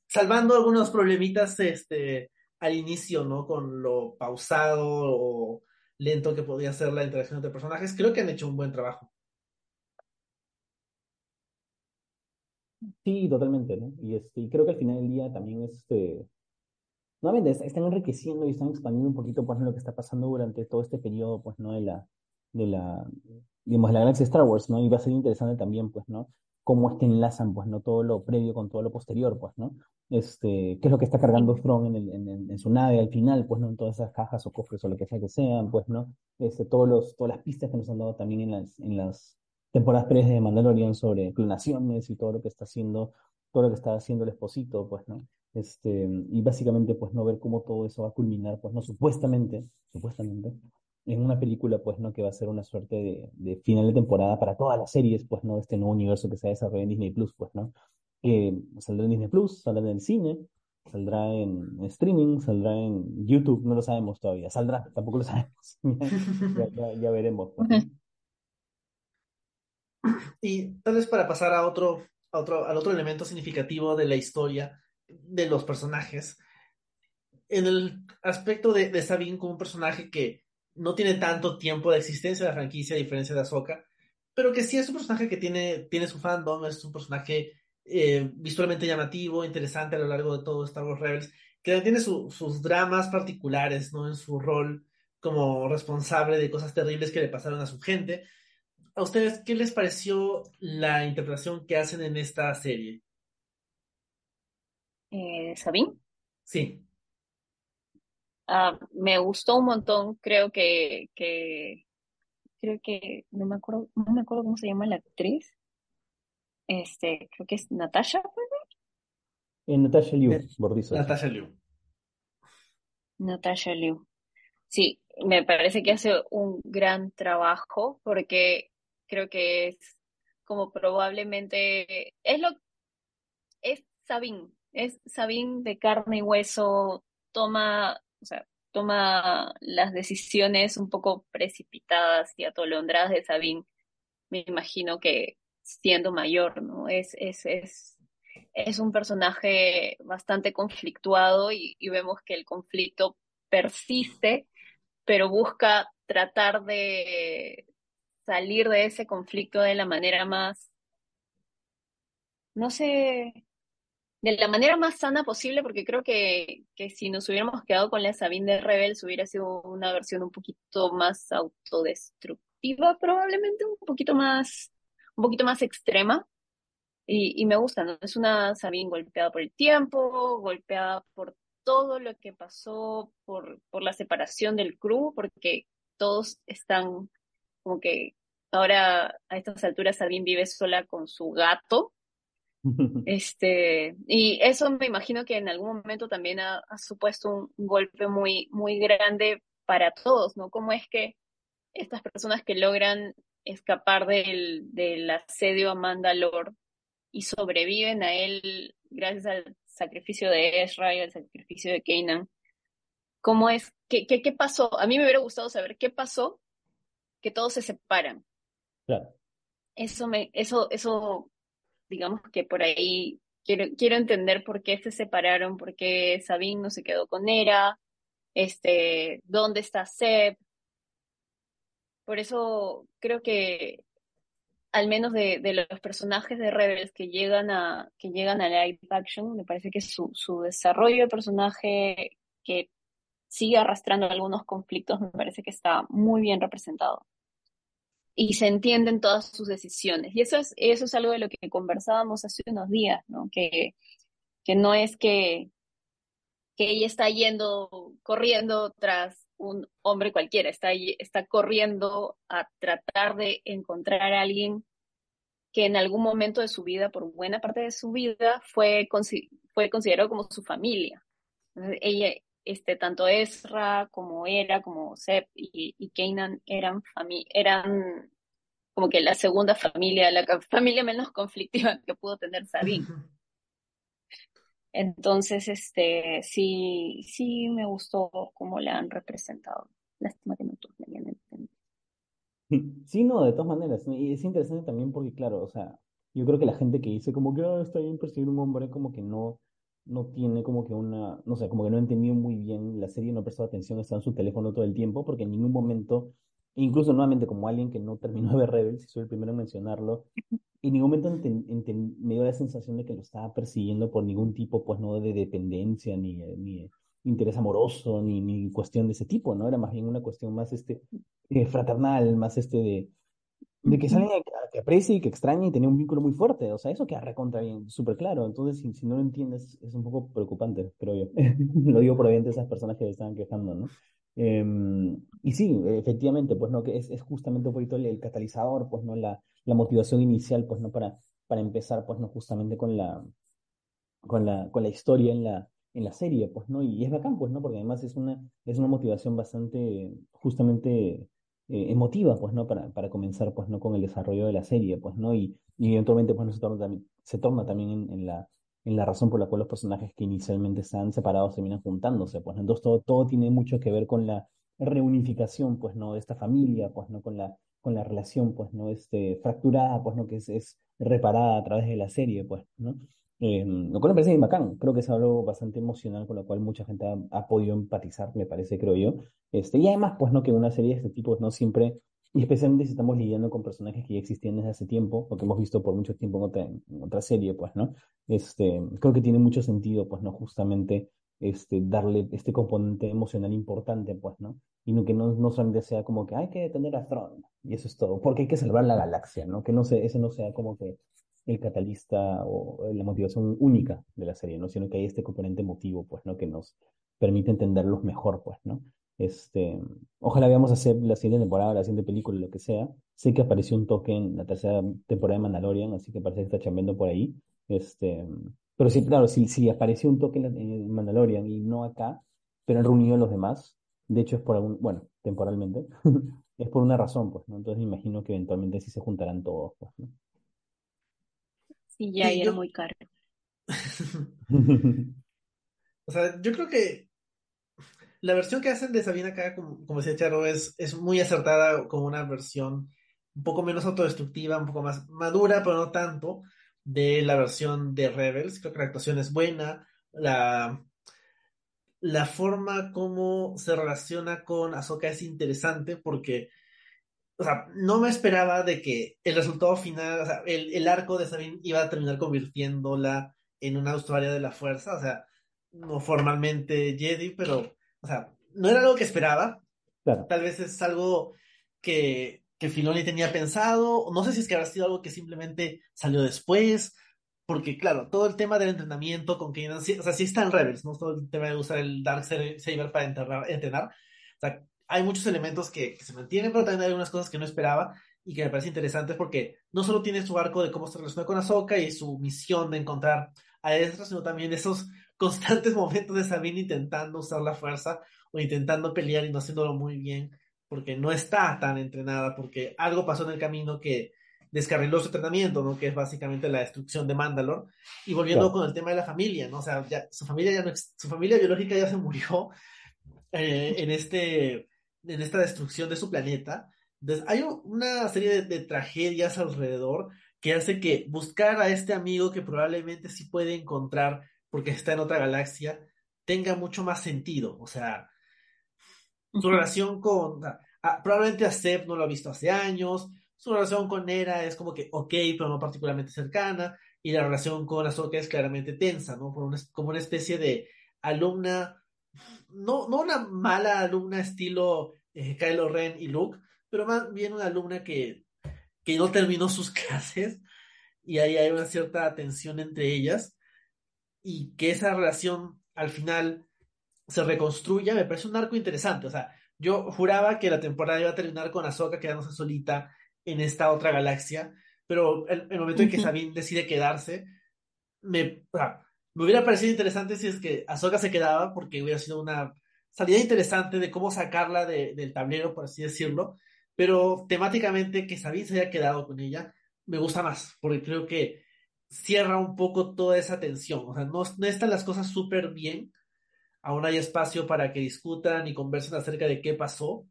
salvando algunos problemitas este, al inicio, ¿no? Con lo pausado o lento que podía ser la interacción entre personajes, creo que han hecho un buen trabajo. Sí, totalmente, ¿no? Y, este, y creo que al final del día también este, nuevamente están enriqueciendo y están expandiendo un poquito pues, lo que está pasando durante todo este periodo, pues, ¿no? De la, de la, digamos, la galaxia Star Wars, ¿no? Y va a ser interesante también, pues, ¿no? Cómo es que enlazan, pues, ¿no? Todo lo previo con todo lo posterior, pues, ¿no? Este, qué es lo que está cargando Thrawn en, el, en, en, su nave al final, pues, ¿no? En todas esas cajas o cofres o lo que sea que sean, pues, ¿no? Este, todos los, todas las pistas que nos han dado también en las, en las temporadas previas de Mandalorian sobre clonaciones y todo lo que está haciendo, todo lo que está haciendo el esposito, pues, ¿no? Este, y básicamente, pues, no ver cómo todo eso va a culminar, pues, no, supuestamente, supuestamente, en una película, pues, ¿no? Que va a ser una suerte de, de final de temporada para todas las series, pues, ¿no? Este nuevo universo que se ha desarrollado en Disney Plus, pues, ¿no? Que saldrá en Disney Plus, saldrá en el cine, saldrá en, streaming, saldrá en YouTube, no lo sabemos todavía, saldrá, tampoco lo sabemos, ya, ya, veremos. Pues, y tal vez para pasar a otro, a otro, al otro elemento significativo de la historia de los personajes, en el aspecto de, de Sabine como un personaje que no tiene tanto tiempo de existencia de la franquicia, a diferencia de Ahsoka, pero que sí es un personaje que tiene, tiene su fandom, es un personaje eh, visualmente llamativo, interesante a lo largo de todo Star Wars Rebels, que tiene sus dramas particulares, ¿no? En su rol como responsable de cosas terribles que le pasaron a su gente. ¿A ustedes qué les pareció la interpretación que hacen en esta serie? Eh, ¿Sabine? Sí. Ah, me gustó un montón, creo que, que, creo que, no me acuerdo, no me acuerdo cómo se llama la actriz. Este, creo que es Natasha, eh, Natasha Liu, Bordizo. Natasha Liu. Natasha Liu. Sí, me parece que hace un gran trabajo porque creo que es como probablemente es lo es Sabine, es Sabine de carne y hueso, toma o sea, toma las decisiones un poco precipitadas y atolondradas de Sabine, me imagino que siendo mayor, ¿no? Es, es, es, es un personaje bastante conflictuado y, vemos que el conflicto persiste, pero busca tratar de salir de ese conflicto de la manera más, no sé, de la manera más sana posible, porque creo que, que si nos hubiéramos quedado con la Sabine de Rebels hubiera sido una versión un poquito más autodestructiva, probablemente un poquito más, un poquito más extrema. Y, y me gusta, ¿no? Es una Sabine golpeada por el tiempo, golpeada por todo lo que pasó, por, por la separación del crew, porque todos están como que ahora a estas alturas Sabine vive sola con su gato Este, y eso me imagino que en algún momento también ha, supuesto un, golpe muy, muy grande para todos, ¿no? ¿Cómo es que estas personas que logran escapar del, del asedio a Mandalore y sobreviven a él gracias al sacrificio de Ezra y al sacrificio de Kanan, ¿cómo es? ¿Qué, qué, qué pasó? A mí me hubiera gustado saber qué pasó que todos se separan. Claro. Eso me, eso, eso digamos que por ahí quiero, quiero entender por qué se separaron, por qué Sabine no se quedó con Era, este, dónde está Seb. Por eso creo que al menos de, de, los personajes de Rebels que llegan a que llegan a live action, me parece que su, su desarrollo de personaje que sigue arrastrando algunos conflictos, me parece que está muy bien representado y se entienden todas sus decisiones. Y eso es, eso es algo de lo que conversábamos hace unos días, ¿no? Que, que no es que, que ella está yendo, corriendo tras un hombre cualquiera, está, está corriendo a tratar de encontrar a alguien que en algún momento de su vida, por buena parte de su vida, fue, fue considerado como su familia. ella, este, tanto Ezra como Era, como Seb y, y Kanan eran, eran como que la segunda familia, la familia menos conflictiva que pudo tener Sabine. Entonces, este, sí, sí me gustó cómo la han representado. Lástima que no todos me hayan entendido. Sí, no, de todas maneras. Y es interesante también porque, claro, o sea, yo creo que la gente que dice como que ah, está bien perseguir un hombre, como que no, no tiene como que una, no sé, como que no entendió muy bien la serie, no prestó atención, está en su teléfono todo el tiempo, porque en ningún momento, incluso nuevamente como alguien que no terminó de ver Rebels, soy el primero en mencionarlo, en ningún momento me dio la sensación de que lo estaba persiguiendo por ningún tipo, pues no de dependencia, ni, ni interés amoroso, ni, ni cuestión de ese tipo, ¿no? Era más bien una cuestión más este, eh, fraternal, más este de, de que sale que aprecie y que extraña y tenía un vínculo muy fuerte. O sea, eso queda recontra bien, súper claro. Entonces, si, si, no lo entiendes, es un poco preocupante, creo yo. lo digo por de esas personas que estaban quejando, ¿no? Em, y sí, efectivamente, pues no, que es, es justamente un poquito el, catalizador, pues no, la, la motivación inicial, pues no, para, para empezar, pues no, justamente con la, con la, con la historia en la, en la serie, pues no, y es bacán, pues no, porque además es una, es una motivación bastante, justamente eh, emotiva, pues, ¿no? Para, para comenzar, pues, ¿no? Con el desarrollo de la serie, pues, ¿no? Y, y eventualmente, pues, no se torna también, se torna también en, la, en la razón por la cual los personajes que inicialmente están separados terminan juntándose, pues, Entonces todo, todo tiene mucho que ver con la reunificación, pues, ¿no? De esta familia, pues, ¿no? Con la, con la relación, pues, ¿no? Este, fracturada, pues, ¿no? Que es, es reparada a través de la serie, pues, ¿no? Eh, lo cual me parece bacán, creo que es algo bastante emocional con lo cual mucha gente ha, podido empatizar, me parece, creo yo. Este, y además, pues no que una serie de este tipo no siempre, y especialmente si estamos lidiando con personajes que ya existían desde hace tiempo, o que hemos visto por mucho tiempo en otra, en otra serie, pues, ¿no? Este, creo que tiene mucho sentido, pues, ¿no? Justamente este, darle este componente emocional importante, pues, ¿no? Y no que no, no solamente sea como que hay que detener a Thrawn, y eso es todo, porque hay que salvar la galaxia, ¿no? Que no se, ese no sea como que el catalista o la motivación única de la serie, ¿no? Sino que hay este componente emotivo, pues, ¿no? Que nos permite entenderlos mejor, pues, ¿no? Este, ojalá veamos hacer la siguiente temporada, la siguiente película, lo que sea. Sé que apareció un toque en la tercera temporada de Mandalorian, así que parece que está chambeando por ahí. Este, pero sí, claro, si, si apareció un toque en, Mandalorian y no acá, pero han reunido a los demás, de hecho es por algún, bueno, temporalmente, es por una razón, pues, ¿no? Entonces me imagino que eventualmente sí se juntarán todos, pues, ¿no? Sí, ya era muy caro. o sea, yo creo que la versión que hacen de Sabina acá, como, como decía Charo, es, es muy acertada como una versión un poco menos autodestructiva, un poco más madura, pero no tanto, de la versión de Rebels. Creo que la actuación es buena, la, la forma como se relaciona con Ahsoka es interesante porque o sea, no me esperaba de que el resultado final, o sea, el, arco de Sabine iba a terminar convirtiéndola en una usuaria de la fuerza, o sea, no formalmente Jedi, pero, o sea, no era algo que esperaba. Tal vez es algo que, que Filoni tenía pensado, no sé si es que habrá sido algo que simplemente salió después, porque claro, todo el tema del entrenamiento con que, o sea, sí está en Rebels, ¿no? Todo el tema de usar el Dark Saber para entrenar, entrenar. O sea, hay muchos elementos que, se mantienen, pero también hay algunas cosas que no esperaba y que me parece interesantes porque no solo tiene su arco de cómo se relaciona con Ahsoka y su misión de encontrar a Ezra, sino también esos constantes momentos de Sabine intentando usar la fuerza o intentando pelear y no haciéndolo muy bien porque no está tan entrenada, porque algo pasó en el camino que descarriló su entrenamiento, ¿no? Que es básicamente la destrucción de Mandalore. Y volviendo con el tema de la familia, ¿no? O sea, ya, su familia ya no, su familia biológica ya se murió eh, en este en esta destrucción de su planeta. Entonces, hay una serie de, tragedias alrededor que hace que buscar a este amigo que probablemente sí puede encontrar porque está en otra galaxia tenga mucho más sentido. O sea, su relación con... probablemente a Seb no lo ha visto hace años, su relación con Era es como que ok, pero no particularmente cercana, y la relación con Ahsoka es claramente tensa, ¿no? Por como una especie de alumna no, no una mala alumna estilo eh, Kylo Ren y Luke, pero más bien una alumna que, que no terminó sus clases y ahí hay una cierta tensión entre ellas y que esa relación al final se reconstruya, me parece un arco interesante. O sea, yo juraba que la temporada iba a terminar con Ahsoka quedándose solita en esta otra galaxia, pero el, el momento en que Sabine decide quedarse, me, me hubiera parecido interesante si es que Ahsoka se quedaba, porque hubiera sido una salida interesante de cómo sacarla de, del tablero, por así decirlo, pero temáticamente que Sabine se haya quedado con ella, me gusta más, porque creo que cierra un poco toda esa tensión, o sea, no, no están las cosas súper bien, aún hay espacio para que discutan y conversen acerca de qué pasó,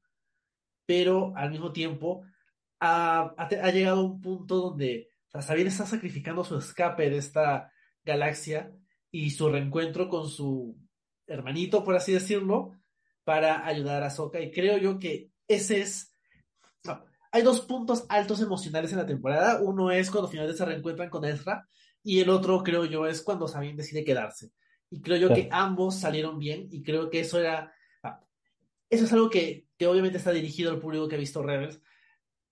pero al mismo tiempo ha, ha, llegado a un punto donde o está sacrificando su escape de esta galaxia y su reencuentro con su hermanito, por así decirlo, para ayudar a Soka. Y creo yo que ese es. hay dos puntos altos emocionales en la temporada. Uno es cuando finalmente se reencuentran con Ezra, y el otro, creo yo, es cuando Sabine decide quedarse. Y creo yo que ambos salieron bien, y creo que eso era. Eso es algo que, que obviamente está dirigido al público que ha visto Rebels,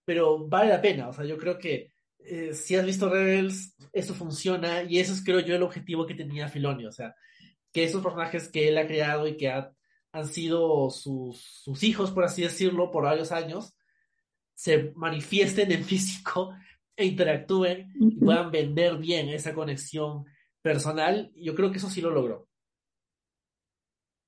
pero vale la pena. O sea, yo creo que eh, si has visto Rebels, eso funciona, y eso es, creo yo, el objetivo que tenía Filoni. O sea, que esos personajes que él ha creado y que han sido sus, sus hijos, por así decirlo, por varios años, se manifiesten en físico e interactúen y puedan vender bien esa conexión personal. Yo creo que eso sí lo logró.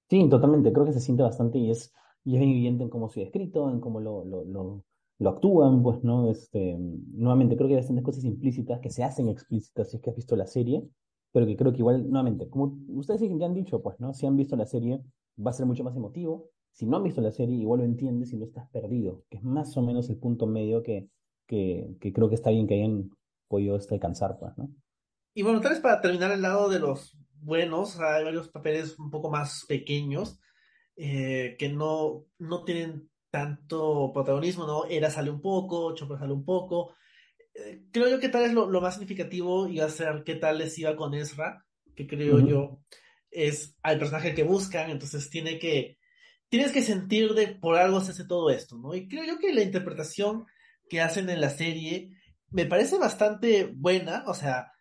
Sí, totalmente. Creo que se siente bastante y es, y es evidente en cómo se ha escrito, en cómo lo, lo, lo, lo, actúan, pues, ¿no? Este, nuevamente, creo que hay bastantes cosas implícitas que se hacen explícitas si es que has visto la serie, pero que creo que igual, nuevamente, como ustedes ya han dicho, pues, ¿no? Si han visto la serie, va a ser mucho más emotivo. Si no han visto la serie, igual lo entiendes y no estás perdido, que es más o menos el punto medio que, que, que creo que está bien que hayan podido este, alcanzar, pues, ¿no? Y bueno, tal vez para terminar el lado de los buenos, hay varios papeles un poco más pequeños eh, que no, no tienen tanto protagonismo, ¿no? Era sale un poco, Chopper sale un poco, creo yo que tal es lo, más significativo iba a ser qué tal les iba con Ezra, que creo yo es al personaje que buscan, entonces tiene que, tienes que sentir de por algo se hace todo esto, ¿no? Y creo yo que la interpretación que hacen en la serie me parece bastante buena, o sea,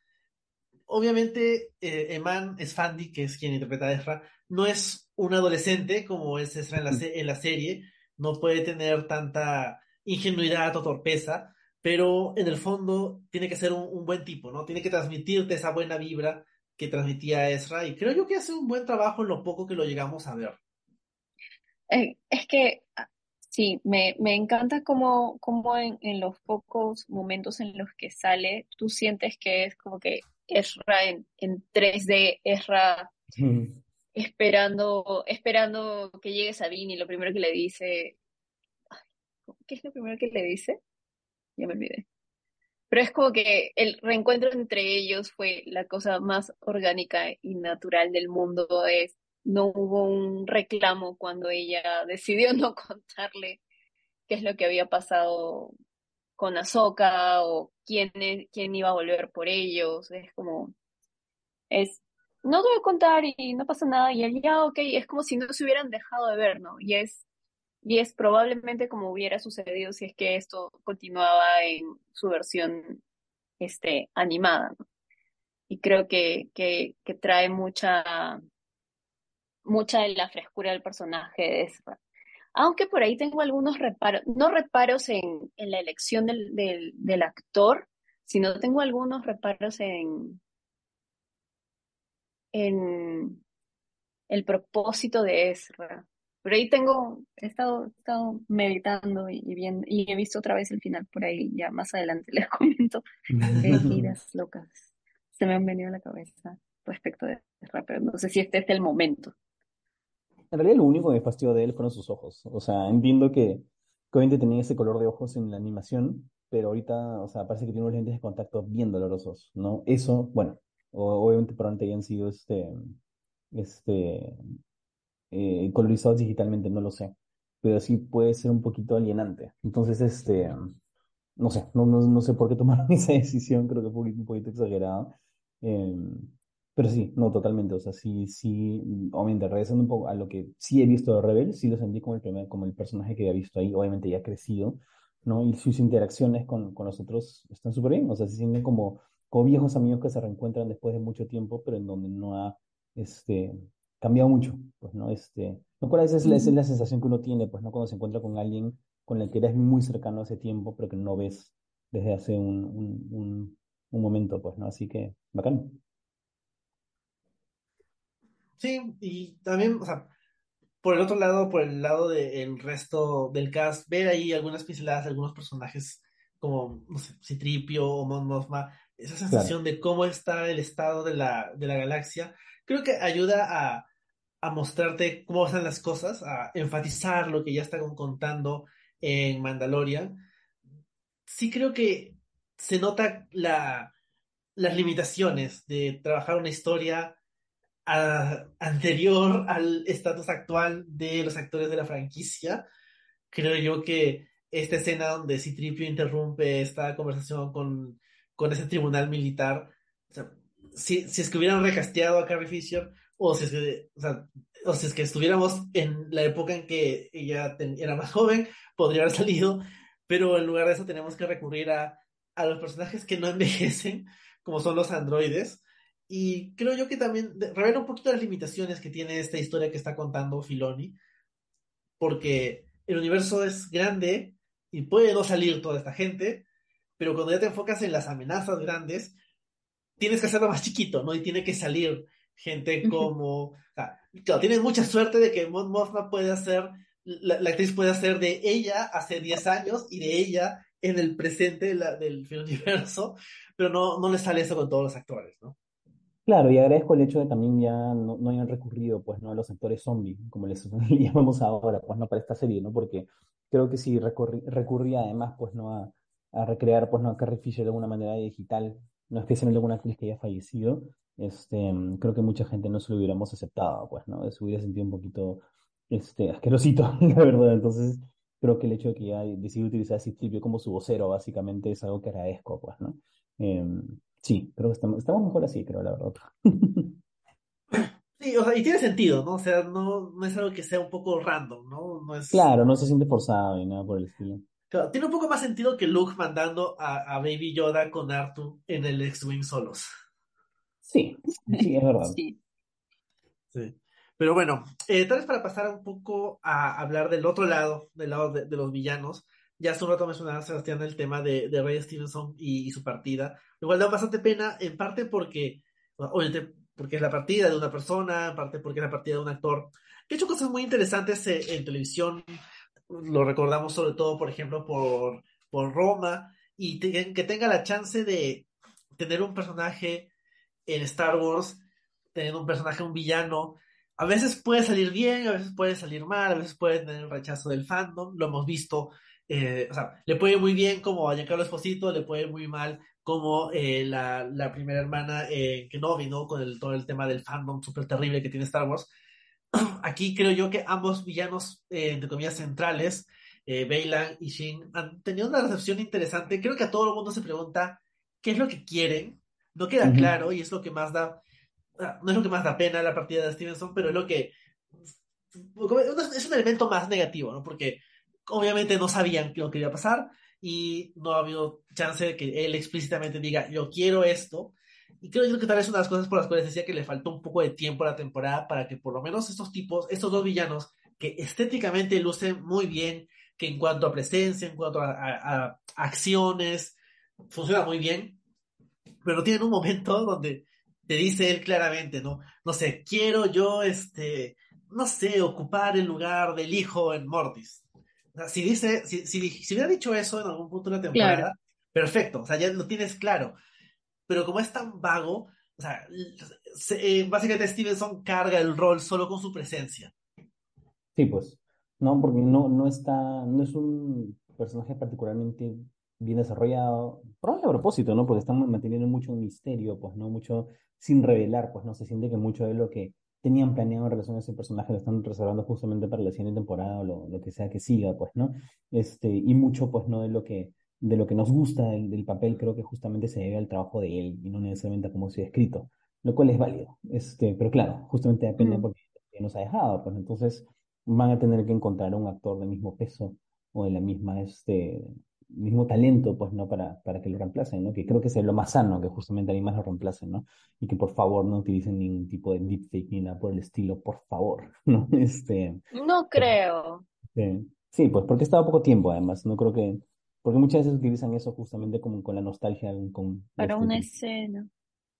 obviamente eh, Eman Esfandi, que es quien interpreta a Ezra, no es un adolescente como es Ezra en la, en la serie, no puede tener tanta ingenuidad o torpeza, pero en el fondo tiene que ser un, buen tipo, ¿no? Tiene que transmitirte esa buena vibra que transmitía Ezra y creo yo que hace un buen trabajo en lo poco que lo llegamos a ver. Eh, es que ah, sí, me, me encanta como, como en, en, los pocos momentos en los que sale, tú sientes que es como que Ezra en, en 3D, Ezra esperando, esperando que llegue Sabine y lo primero que le dice, ¿qué es lo primero que le dice? ya me olvidé. Pero es como que el reencuentro entre ellos fue la cosa más orgánica y natural del mundo. Es, no hubo un reclamo cuando ella decidió no contarle qué es lo que había pasado con Ahsoka o quién, quién iba a volver por ellos. Es como, es, no te voy a contar y no pasa nada. Y él ya, ok, es como si no se hubieran dejado de ver, ¿no? Y es y es probablemente como hubiera sucedido si es que esto continuaba en su versión este, animada. Y creo que, que, que, trae mucha, mucha de la frescura del personaje de Ezra. Aunque por ahí tengo algunos reparos, no reparos en, en la elección del, del, del actor, sino tengo algunos reparos en, en el propósito de Ezra. Pero ahí tengo, he estado, estado meditando y, viendo, y he visto otra vez el final por ahí, ya más adelante les comento. ideas locas se me han venido a la cabeza respecto de pero no sé si este es el momento. En realidad lo único que me fastidió de él fueron sus ojos. O sea, entiendo que, que obviamente tenía ese color de ojos en la animación, pero ahorita, o sea, parece que tiene unos lentes de contacto bien dolorosos, ¿no? Eso, bueno, obviamente probablemente hayan sido este, este, eh, colorizados digitalmente, no lo sé, pero sí puede ser un poquito alienante. Entonces, este, no sé, no, no, sé por qué tomaron esa decisión, creo que fue un poquito exagerado. Em, pero sí, no, totalmente, o sea, sí, sí, obviamente, regresando un poco a lo que sí he visto de Rebel, sí lo sentí como el primer, como el personaje que había visto ahí, obviamente ya ha crecido, ¿no? Y sus interacciones con, con los otros están súper bien, o sea, se sienten como, como viejos amigos que se reencuentran después de mucho tiempo, pero en donde no ha, este, cambiado mucho, pues, ¿no? Este, lo cual es, la, es la sensación que uno tiene, pues, ¿no? Cuando se encuentra con alguien con el que eres muy cercano hace tiempo, pero que no ves desde hace un, un, un, momento, pues, ¿no? Así que, bacán. Sí, y también, o sea, por el otro lado, por el lado del resto del cast, ver ahí algunas pinceladas, algunos personajes como, no sé, Citripio o Mon Mothma, esa sensación de cómo está el estado de la, de la galaxia, creo que ayuda a, a mostrarte cómo están las cosas, a enfatizar lo que ya están contando en Mandalorian. Sí creo que se nota la, las limitaciones de trabajar una historia anterior al estatus actual de los actores de la franquicia. Creo yo que esta escena donde Citripio interrumpe esta conversación con, con ese tribunal militar, si, si, es que hubieran recasteado a Carrie Fisher, o si es que, o, si es que estuviéramos en la época en que ella era más joven, podría haber salido, pero en lugar de eso tenemos que recurrir a, a los personajes que no envejecen, como son los androides, y creo yo que también revela un poquito las limitaciones que tiene esta historia que está contando Filoni, porque el universo es grande y puede no salir toda esta gente, pero cuando ya te enfocas en las amenazas grandes, tienes que hacerlo más chiquito, ¿no? Y tiene que salir gente como... O sea, claro, tienes mucha suerte de que Mon Mothma puede hacer, la, actriz puede hacer de ella hace 10 años y de ella en el presente del universo, pero no, no le sale eso con todos los actores, ¿no? Claro, y agradezco el hecho de también ya no, no hayan recurrido, pues, ¿no? A los actores zombies, como les llamamos ahora, pues, ¿no? Para esta serie, ¿no? Porque creo que si recurría además, pues, ¿no? A, a, recrear, pues, ¿no? A Carrie Fisher de alguna manera digital, no especialmente alguna actriz que haya fallecido, este, creo que mucha gente no se lo hubiéramos aceptado, pues, ¿no? Se hubiera sentido un poquito, este, asquerosito, la verdad. Entonces, creo que el hecho de que ya decidió utilizar a Citripio como su vocero, básicamente, es algo que agradezco, pues, ¿no? Eh, Sí, creo que estamos, estamos mejor así, creo, la verdad. Sí, o sea, y tiene sentido, ¿no? O sea, no, no es algo que sea un poco random, ¿no? no es... Claro, no se siente forzado y nada por el estilo. Claro, tiene un poco más sentido que Luke mandando a, Baby Yoda con Artu en el X-Wing solos. Sí, sí, es verdad. Sí. sí. Pero bueno, eh, tal vez para pasar un poco a hablar del otro lado, del lado de, los villanos, ya hace un rato mencionaba Sebastián el tema de, de Ray Stevenson y, y, su partida. Igual da bastante pena, en parte porque, obviamente, porque es la partida de una persona, en parte porque es la partida de un actor que ha hecho cosas muy interesantes eh, en, televisión. Lo recordamos sobre todo, por ejemplo, por, por Roma, y que tenga la chance de tener un personaje en Star Wars, tener un personaje, un villano. A veces puede salir bien, a veces puede salir mal, a veces puede tener el rechazo del fandom. Lo hemos visto eh, o sea, le puede ir muy bien como a Giancarlo Esposito, le puede ir muy mal como eh, la, la, primera hermana eh, Kenobi, ¿no? Con el, todo el tema del fandom súper terrible que tiene Star Wars. Aquí creo yo que ambos villanos, eh, entre comillas, centrales, eh, y Shin, han tenido una recepción interesante. Creo que a todo el mundo se pregunta qué es lo que quieren. No queda claro y es lo que más da, ah, no es lo que más da pena la partida de Stevenson, pero es lo que es un elemento más negativo, ¿no? Porque obviamente no sabían lo que iba a pasar y no ha habido chance de que él explícitamente diga, yo quiero esto. Y creo yo que tal vez una de las cosas por las cuales decía que le faltó un poco de tiempo a la temporada para que por lo menos estos tipos, estos dos villanos, que estéticamente lucen muy bien, que en cuanto a presencia, en cuanto a, acciones, funcionan muy bien, pero tienen un momento donde te dice él claramente, ¿no? No sé, quiero yo, este, no sé, ocupar el lugar del hijo en Mortis si dice, si, si, hubiera dicho eso en algún punto de la temporada, perfecto, o sea, ya lo tienes claro. Pero como es tan vago, o sea, eh, básicamente Stevenson carga el rol solo con su presencia. Sí, pues, no, porque no, no está, no es un personaje particularmente bien desarrollado, probablemente a propósito, ¿no? Porque estamos manteniendo mucho misterio, pues, ¿no? Mucho sin revelar, pues, ¿no? Se siente que mucho de lo que tenían planeado en relación a ese personaje, lo están reservando justamente para la siguiente temporada o lo, lo, que sea que siga, pues, ¿no? Este, y mucho, pues, ¿no? De lo que, de lo que nos gusta del, del, papel, creo que justamente se debe al trabajo de él y no necesariamente a cómo se ha escrito, lo cual es válido. Este, pero claro, justamente depende mm. porque nos ha dejado, pues entonces van a tener que encontrar un actor del mismo peso o de la misma, este, mismo talento, pues, ¿no? Para, para que lo reemplacen, ¿no? Que creo que es lo más sano, que justamente más lo reemplacen, ¿no? Y que por favor no utilicen ningún tipo de deepfake ni nada por el estilo, por favor, ¿no? Este, no creo. sí, pues porque estaba poco tiempo además, no creo que, Porque muchas veces utilizan eso justamente como con la nostalgia, con Para una escena.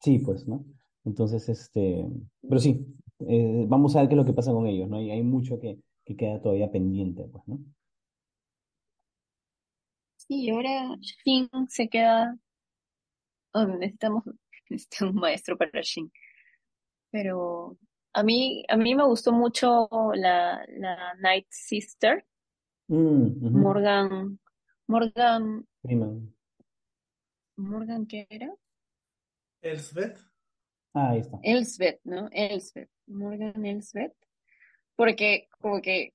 Sí, pues, ¿no? Entonces, este, pero sí, eh, vamos a ver qué es lo que pasa con ellos, ¿no? Y hay mucho que, que queda todavía pendiente, pues, ¿no? Sí, y ahora Shin se queda. oh, necesitamos un maestro para Shin. Pero a mí, a mí me gustó mucho la, la Night Sister, Mm. Morgan, Morgan, Freeman. Morgan, ¿qué era? Elsbeth. Ah, ahí está. Elsbeth, ¿no? Elsbeth, Morgan Elsbeth, porque como que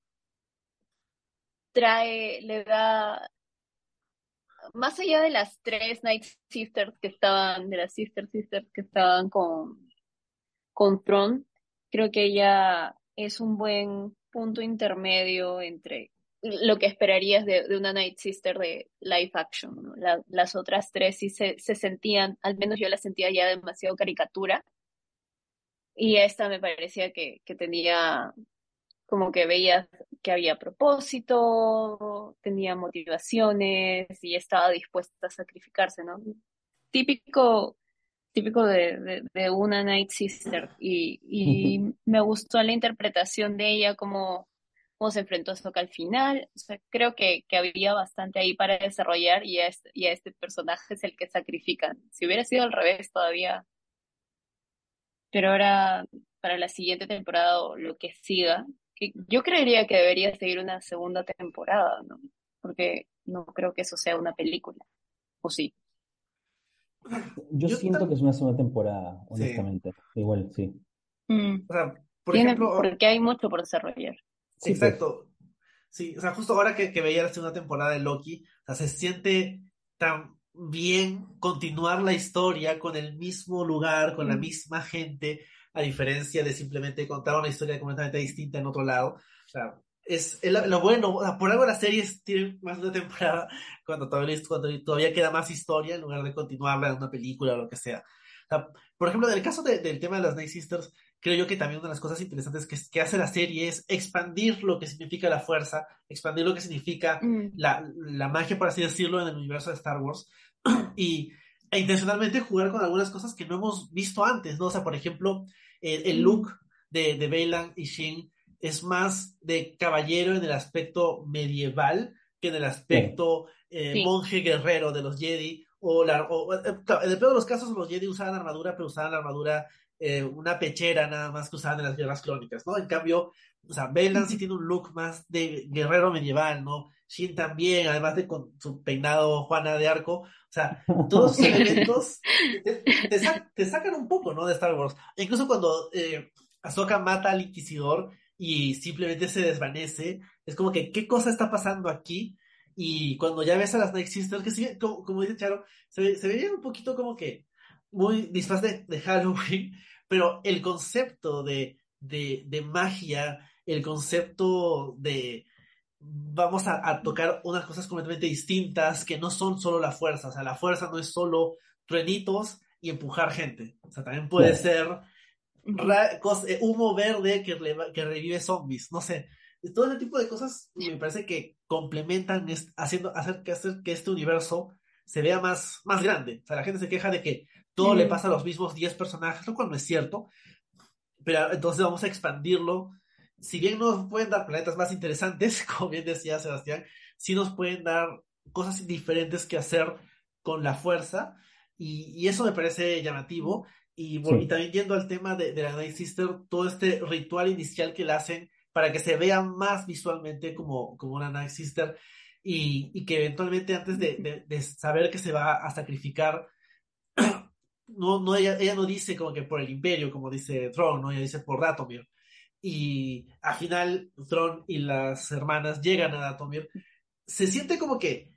trae, le da, más allá de las tres Night Sisters que estaban, de las Sister Sisters que estaban con, con Tron, creo que ella es un buen punto intermedio entre lo que esperarías de, de una Night Sister de live action, ¿no? La- las otras tres sí se, se sentían, al menos yo las sentía ya demasiado caricatura, y esta me parecía que, que tenía, como que veías que había propósito, tenía motivaciones y estaba dispuesta a sacrificarse, ¿no? Típico, típico de, de, de una Night Sister. Y, y me gustó la interpretación de ella, como cómo se enfrentó a Sokka al final. O sea, creo que, que había bastante ahí para desarrollar y a, este, y a este personaje es el que sacrifican. Si hubiera sido al revés todavía. Pero ahora, para la siguiente temporada o lo que siga, que yo creería que debería seguir una segunda temporada, ¿no? Porque no creo que eso sea una película. ¿O sí? Yo Yo siento que es una segunda temporada, Sí. honestamente. Igual, sí. Mm. O sea, por Tiene- ejemplo, porque hay mucho por desarrollar. Sí. Exacto. Sí, o sea, justo ahora que, que veía la segunda temporada de Loki, o sea, se siente tan bien continuar la historia con el mismo lugar, con la Mm. misma gente, a diferencia de simplemente contar una historia completamente distinta en otro lado. O sea, es, es lo, lo bueno, o sea, por algo las series tienen más de una temporada cuando todavía, cuando todavía queda más historia en lugar de continuarla en una película o lo que sea. O sea, por ejemplo, en el caso de- del tema de las Night Sisters, creo yo que también una de las cosas interesantes que, que hace la serie es expandir lo que significa la fuerza, expandir lo que significa Mm. la, la magia, por así decirlo, en el universo de Star Wars, y e intencionalmente jugar con algunas cosas que no hemos visto antes, ¿no? O sea, por ejemplo, el, el Mm. look de, de Beylan y Shin es más de caballero en el aspecto medieval que en el aspecto eh, Sí. monje guerrero de los Jedi, o, la, o eh, en el peor de los casos los Jedi usaban armadura, pero usaban armadura, eh, una pechera nada más que usaban en las guerras clónicas, ¿no? En cambio, o sea, sí tiene un look más de guerrero medieval, ¿no? Shin también, además de con su peinado Juana de Arco, o sea, todos esos elementos te, te sa- te sacan un poco, ¿no? De Star Wars. E incluso cuando eh, Ahsoka mata al Inquisidor y simplemente se desvanece, es como que, ¿qué cosa está pasando aquí? Y cuando ya ves a las Night Sisters, que sí, como, como dice Charo, se, se veían un poquito como que muy disfraz de, de Halloween, pero el concepto de, de, de magia, el concepto de vamos a, a tocar unas cosas completamente distintas que no son solo la fuerza, o sea, la fuerza no es solo truenitos y empujar gente, o sea, también puede ser eh, humo verde que, que revive zombies, no sé. Todo ese tipo de cosas me parece que complementan, haciendo, hacer que, hacer que este universo se vea más, más grande. O sea, la gente se queja de que todo le pasa a los mismos 10 personajes, lo cual no es cierto. Pero entonces vamos a expandirlo. Si bien nos pueden dar planetas más interesantes, como bien decía Sebastián, sí nos pueden dar cosas diferentes que hacer con la fuerza. Y, y eso me parece llamativo. Y, Sí. y también yendo al tema de, de la Night Sister, todo este ritual inicial que le hacen para que se vea más visualmente como, como una Night Sister y, y que eventualmente antes de, de- de saber que se va a sacrificar, no, no, ella, ella no dice como que por el imperio, como dice Throne, ¿no? ella dice por Datomir. Y al final Throne y las hermanas llegan a Datomir. Se siente como que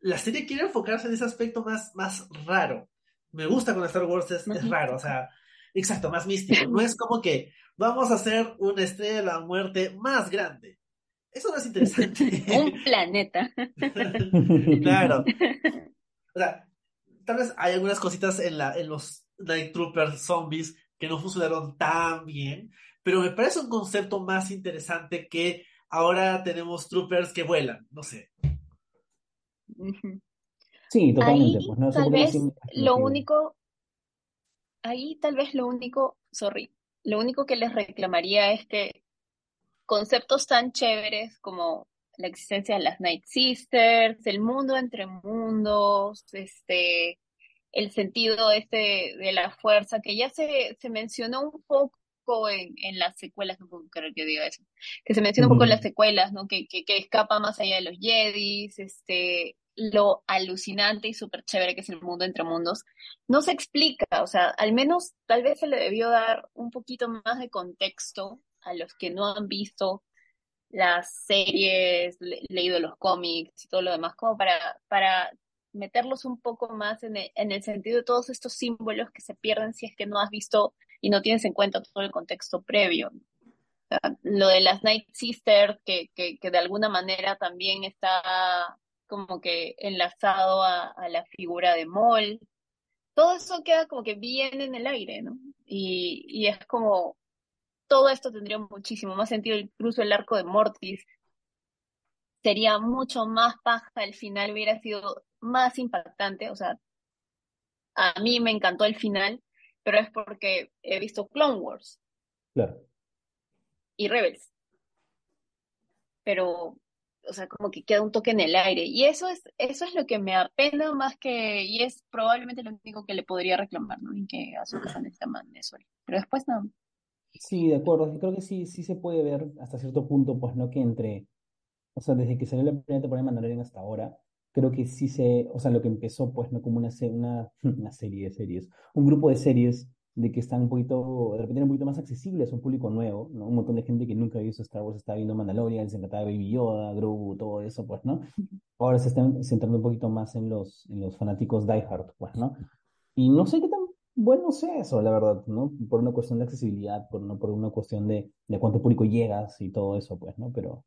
la serie quiere enfocarse en ese aspecto más, más raro. Me gusta con Star Wars, es, es raro, o sea, exacto, más místico. No es como que vamos a hacer una estrella de la muerte más grande. Eso no es interesante. Un planeta. Claro. O sea, tal vez hay algunas cositas en la, en los Night Troopers zombies que no funcionaron tan bien, pero me parece un concepto más interesante que ahora tenemos troopers que vuelan, no sé. Sí, totalmente, Ahí pues no, tal vez lo único, ahí tal vez lo único, sorry, lo único que les reclamaría es que conceptos tan chéveres como la existencia de las Night Sisters, el mundo entre mundos, este, el sentido este de la fuerza, que ya se, se mencionó un poco en, en las secuelas, no puedo creer que diga eso, que se menciona un poco en las secuelas, ¿no? Que, que, que escapa más allá de los Jedis, este, lo alucinante y súper chévere que es el mundo entre mundos, no se explica, o sea, al menos tal vez se le debió dar un poquito más de contexto a los que no han visto las series, le- leído los cómics y todo lo demás, como para, para meterlos un poco más en el, en el sentido de todos estos símbolos que se pierden si es que no has visto y no tienes en cuenta todo el contexto previo. Lo de las Night Sisters, que, que, que de alguna manera también está como que enlazado a, la figura de Maul. Todo eso queda como que bien en el aire, ¿no? Y, y es como, todo esto tendría muchísimo más sentido, incluso el arco de Mortis sería mucho más paja, al final hubiera sido más impactante, o sea, a mí me encantó el final, pero es porque he visto Clone Wars Claro. y Rebels, pero, o sea, como que queda un toque en el aire, y eso es, eso es lo que me apena más que, y es probablemente lo único que le podría reclamar, ¿no? Y que Ahsoka necesita más de eso, pero después no. Sí, de acuerdo. Yo creo que sí, sí se puede ver hasta cierto punto, pues, ¿no? Que entre, o sea, desde que salió la primera temporada de Mandalorian hasta ahora, creo que sí se, o sea, lo que empezó, pues, ¿no? Como una, se- una, una serie de series, un grupo de series de que están un poquito, de repente un poquito más accesibles a un público nuevo, ¿no? Un montón de gente que nunca ha visto Star Wars está viendo Mandalorian, se encantaba de Baby Yoda, Grogu, todo eso, pues, ¿no? Ahora se están centrando un poquito más en los, en los fanáticos diehard, pues, ¿no? Y no sé qué tan bueno sea eso, la verdad, ¿no? Por una cuestión de accesibilidad, por, no por una cuestión de, de cuánto público llegas y todo eso, pues, ¿no? Pero,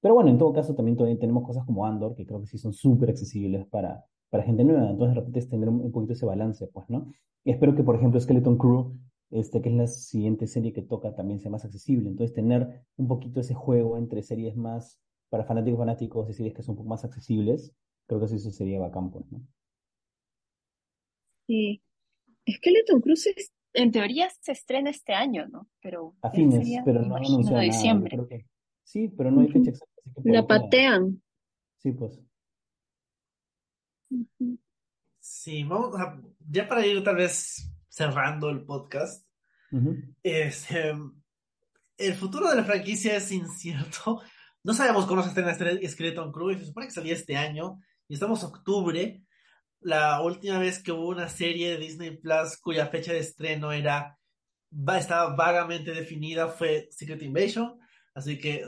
pero bueno, en todo caso también todavía tenemos cosas como Andor, que creo que sí son súper accesibles para, para gente nueva. Entonces, de repente tener un, poquito ese balance, pues, ¿no? Y espero que, por ejemplo, Skeleton Crew, este, que es la siguiente serie que toca, también sea más accesible. Entonces, tener un poquito ese juego entre series más para fanáticos fanáticos y series que son un poco más accesibles, creo que eso sería bacán, pues, ¿no? Sí. Skeleton Cruise es- en teoría se estrena este año, ¿no? Pero A fines, sería, pero no anunciado nada. Diciembre. creo que sí, pero no hay fecha exacta, así que por La patean. Sí, pues. Sí, vamos a, ya para ir tal vez cerrando el podcast, este, el futuro de la franquicia es incierto. No sabemos cómo se estrena este Skeleton Crew, y se supone que salía este año, y estamos en octubre. La última vez que hubo una serie de Disney Plus cuya fecha de estreno era, estaba vagamente definida fue Secret Invasion, así que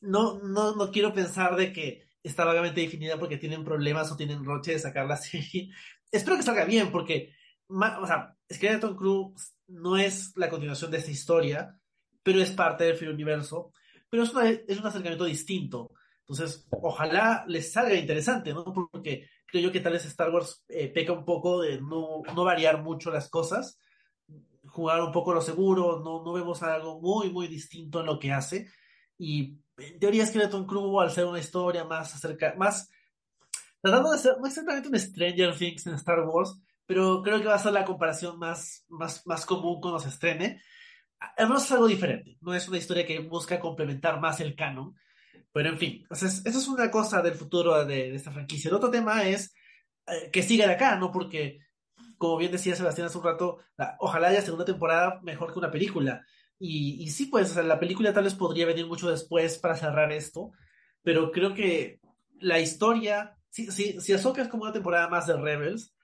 no, no, no quiero pensar de que está vagamente definida porque tienen problemas o tienen roche de sacar la serie. Espero que salga bien porque, o sea, Skeleton Crew no es la continuación de esta historia, pero es parte del universo, pero es, una- es un acercamiento distinto. Entonces, ojalá les salga interesante, ¿no? Porque creo yo que tal vez Star Wars eh, peca un poco de no, no variar mucho las cosas, jugar un poco lo seguro, no, no vemos algo muy, muy distinto en lo que hace. Y en teoría Skeleton Crew, al ser una historia más acerca, más tratando de ser, no exactamente un Stranger Things en Star Wars, pero creo que va a ser la comparación más, más, más común cuando se estrene. Además es algo diferente, no es una historia que busca complementar más el canon, pero en fin, entonces, eso es una cosa del futuro de, de esta franquicia. El otro tema es eh, que siga de acá, ¿no? Porque, como bien decía Sebastián hace un rato, la- ojalá haya segunda temporada mejor que una película. Y, y sí, pues, o sea, la película tal vez podría venir mucho después para cerrar esto, pero creo que la historia, si, si, si Ahsoka es como una temporada más de Rebels,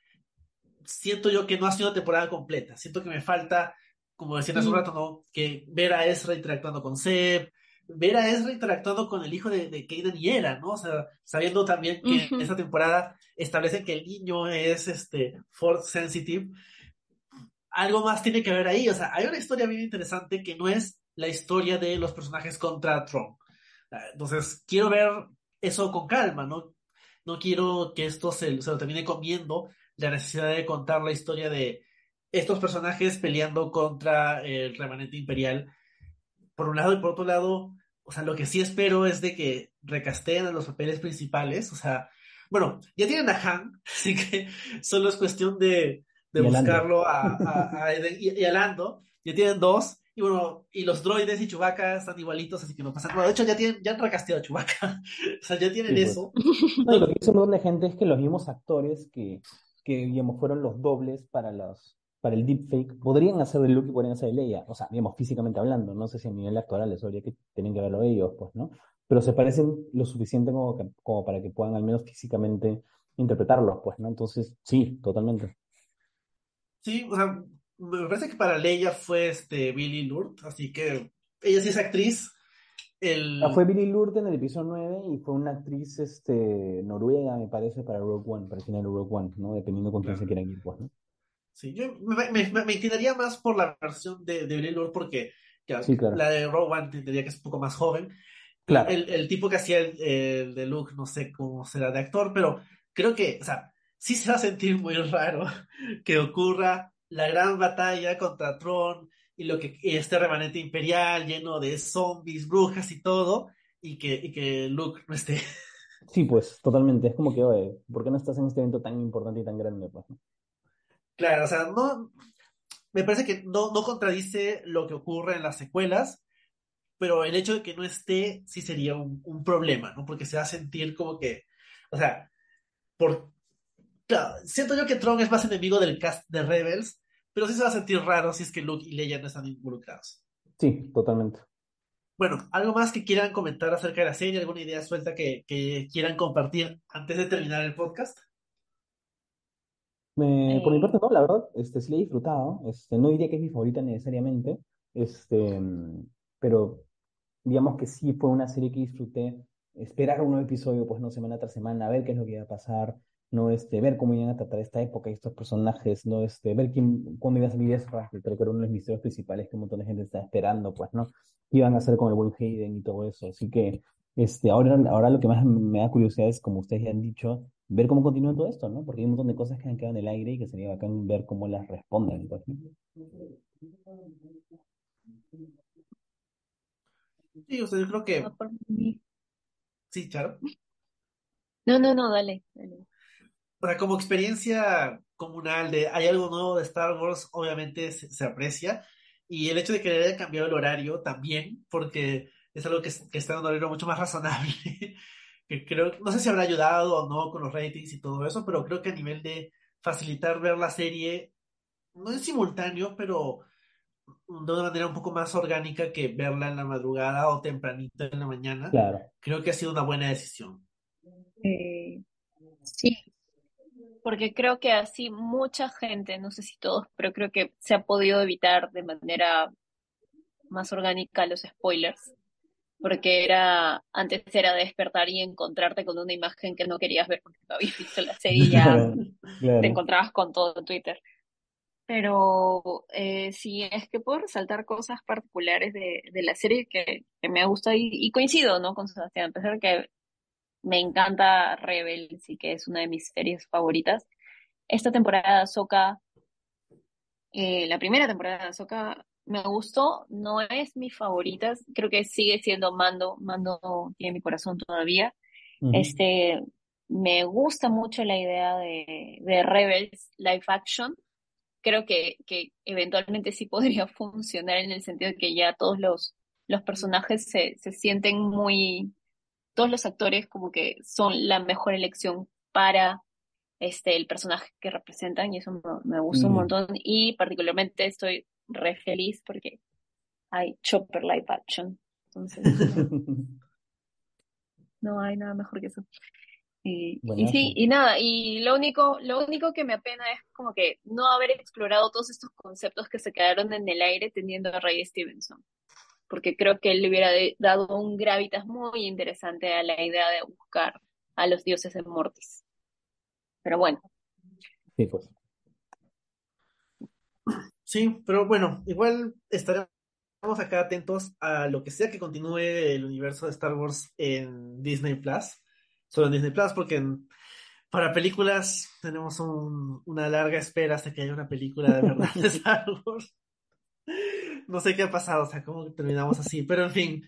siento yo que no ha sido una temporada completa. Siento que me falta, como decían hace un Mm, rato, ¿no? Que ver a Ezra interactuando con Seb, ver a Ezra interactuando con el hijo de, de y Hera, ¿no? O sea, sabiendo también que ujú. esta temporada establece que el niño es este force sensitive, algo más tiene que ver ahí. O sea, hay una historia bien interesante que no es la historia de los personajes contra Tron. Entonces, quiero ver eso con calma, ¿no? No quiero que esto se, se lo termine comiendo la necesidad de contar la historia de estos personajes peleando contra el remanente imperial, por un lado, y por otro lado, o sea, lo que sí espero es de que recasteen a los papeles principales, o sea, Bueno, ya tienen a Han, así que solo es cuestión de, de buscarlo a, a, a Eden y, y a Lando. Ya tienen dos. Y bueno, y los droides y Chewbacca están igualitos, así que no pasa nada. De hecho, ya tienen, ya han recasteado a Chewbacca. o sea, ya tienen Sí, pues. eso. No, lo que dice un montón de gente es que los mismos actores que, que digamos, fueron los dobles para los, para el deepfake, podrían hacer de Luke y podrían hacer de Leia. O sea, digamos, físicamente hablando, no sé si a nivel actoral eso habría que tienen que verlo ellos, pues, ¿no? Pero se parecen lo suficiente como, que- como para que puedan al menos físicamente interpretarlos, pues, ¿no? Entonces, sí, totalmente. Sí, o sea, me parece que para Leia fue este Billy Lourdes, así que ella sí es actriz. El... Ah, fue Billy Lourdes en el episodio 9 y fue una actriz este, noruega, me parece, para Rogue One, para el final de Rogue One, ¿no? Dependiendo con quién se quieran ir, pues, ¿no? Sí, yo me, me, me- inclinaría más por la versión de, de Billy Lourdes porque claro, Sí, claro. la de Rogue One tendría que es un poco más joven. Claro. El, el tipo que hacía el, el de Luke, no sé cómo será de actor, pero creo que, o sea, sí se va a sentir muy raro que ocurra la gran batalla contra Tron y lo que y este remanente imperial lleno de zombies, brujas y todo, y que, y que Luke no esté. Sí, pues, totalmente. Es como que, oye, ¿por qué no estás en este evento tan importante y tan grande, pues, ¿no? Claro, o sea, no, me parece que no, no contradice lo que ocurre en las secuelas, pero el hecho de que no esté sí sería un, un problema, ¿no? Porque se va a sentir como que, o sea, por, claro, siento yo que Tron es más enemigo del cast de Rebels, pero sí se va a sentir raro si es que Luke y Leia no están involucrados. Sí, totalmente. Bueno, ¿algo más que quieran comentar acerca de la serie? ¿Alguna idea suelta que, que quieran compartir antes de terminar el podcast? Me- por mi parte, no, la verdad, este, sí la he disfrutado. Este, no diría que es mi favorita necesariamente, este, pero digamos que sí fue una serie que disfruté. Esperar un nuevo episodio, pues no semana tras semana, ver qué es lo que iba a pasar, no este, ver cómo iban a tratar esta época y estos personajes, no este, ver quién, cuándo iba a salir Ezra, que creo que era uno de los misterios principales que un montón de gente estaba esperando, pues, ¿no? ¿Qué iban a hacer con el buen Hayden y todo eso? Así que este, ahora, ahora lo que más me da curiosidad es, como ustedes ya han dicho, ver cómo continúa todo esto, ¿no? Porque hay un montón de cosas que han quedado en el aire y que sería bacán ver cómo las responden, ¿no? Sí, o sea, yo creo que sí, Charo. No, no, no, dale, dale. O sea, como experiencia comunal de hay algo nuevo de Star Wars, obviamente se, se aprecia. Y el hecho de que le hayan cambiado el horario también, porque es algo que, que está en un horario mucho más razonable. Que creo, no sé si habrá ayudado o no con los ratings y todo eso, pero creo que a nivel de facilitar ver la serie, no en simultáneo, pero de una manera un poco más orgánica que verla en la madrugada o tempranito en la mañana, Claro. creo que ha sido una buena decisión. Eh, sí, porque creo que así mucha gente, no sé si todos, pero creo que se ha podido evitar de manera más orgánica los spoilers, porque era, antes era despertar y encontrarte con una imagen que no querías ver porque no habías visto la serie y ya te Claro. encontrabas con todo en Twitter. Pero eh, sí, es que puedo resaltar cosas particulares de, de la serie que, que me gusta y, y coincido, ¿no? Con Sebastián, a pesar de que me encanta Rebels y que es una de mis series favoritas. Esta temporada de Ahsoka, eh, la primera temporada de Ahsoka me gustó, no es mi favorita, creo que sigue siendo Mando, Mando tiene mi corazón todavía. Este, me gusta mucho la idea de, de Rebels live action. Creo que, que eventualmente sí podría funcionar en el sentido de que ya todos los, los personajes se, se sienten muy, todos los actores como que son la mejor elección para este, el personaje que representan y eso me, me gusta un Mm. montón y particularmente estoy re feliz porque hay Chopper live action. Entonces, no hay nada mejor que eso. Y, sí, y nada, y lo único, lo único que me apena es como que no haber explorado todos estos conceptos que se quedaron en el aire teniendo a Ray Stevenson, porque creo que él le hubiera dado un gravitas muy interesante a la idea de buscar a los dioses de Mortis. Pero bueno, Sí, pues. Sí, pero bueno, igual estaremos acá atentos a lo que sea que continúe el universo de Star Wars en Disney Plus, solo en Disney Plus, porque en- para películas tenemos un- una larga espera hasta que haya una película de verdad de Star Wars. No sé qué ha pasado, o sea, cómo terminamos así, pero en fin,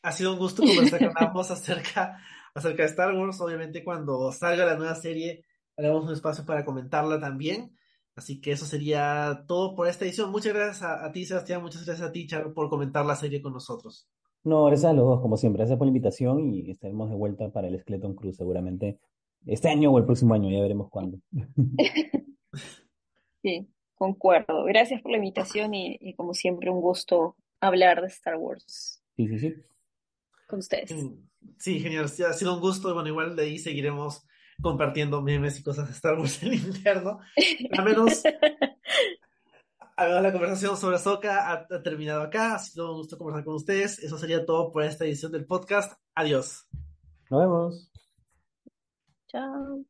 ha sido un gusto conversar con ambos acerca, acerca de Star Wars. Obviamente cuando salga la nueva serie haremos un espacio para comentarla también. Así que eso sería todo por esta edición. Muchas gracias a, a ti, Sebastián. Muchas gracias a ti, Charo, por comentar la serie con nosotros. No, gracias a los dos, como siempre. Gracias por la invitación y estaremos de vuelta para el Skeleton Cruz seguramente este año o el próximo año, ya veremos cuándo. Sí, concuerdo. Gracias por la invitación y, y como siempre un gusto hablar de Star Wars Sí, sí, sí. con ustedes. Sí, genial. Sí, ha sido un gusto. Bueno, igual de ahí seguiremos compartiendo memes y cosas de Star Wars en interno. Al menos, al menos la conversación sobre Ahsoka ha, ha terminado acá. Ha sido un gusto conversar con ustedes. Eso sería todo por esta edición del podcast. Adiós. Nos vemos. Chao.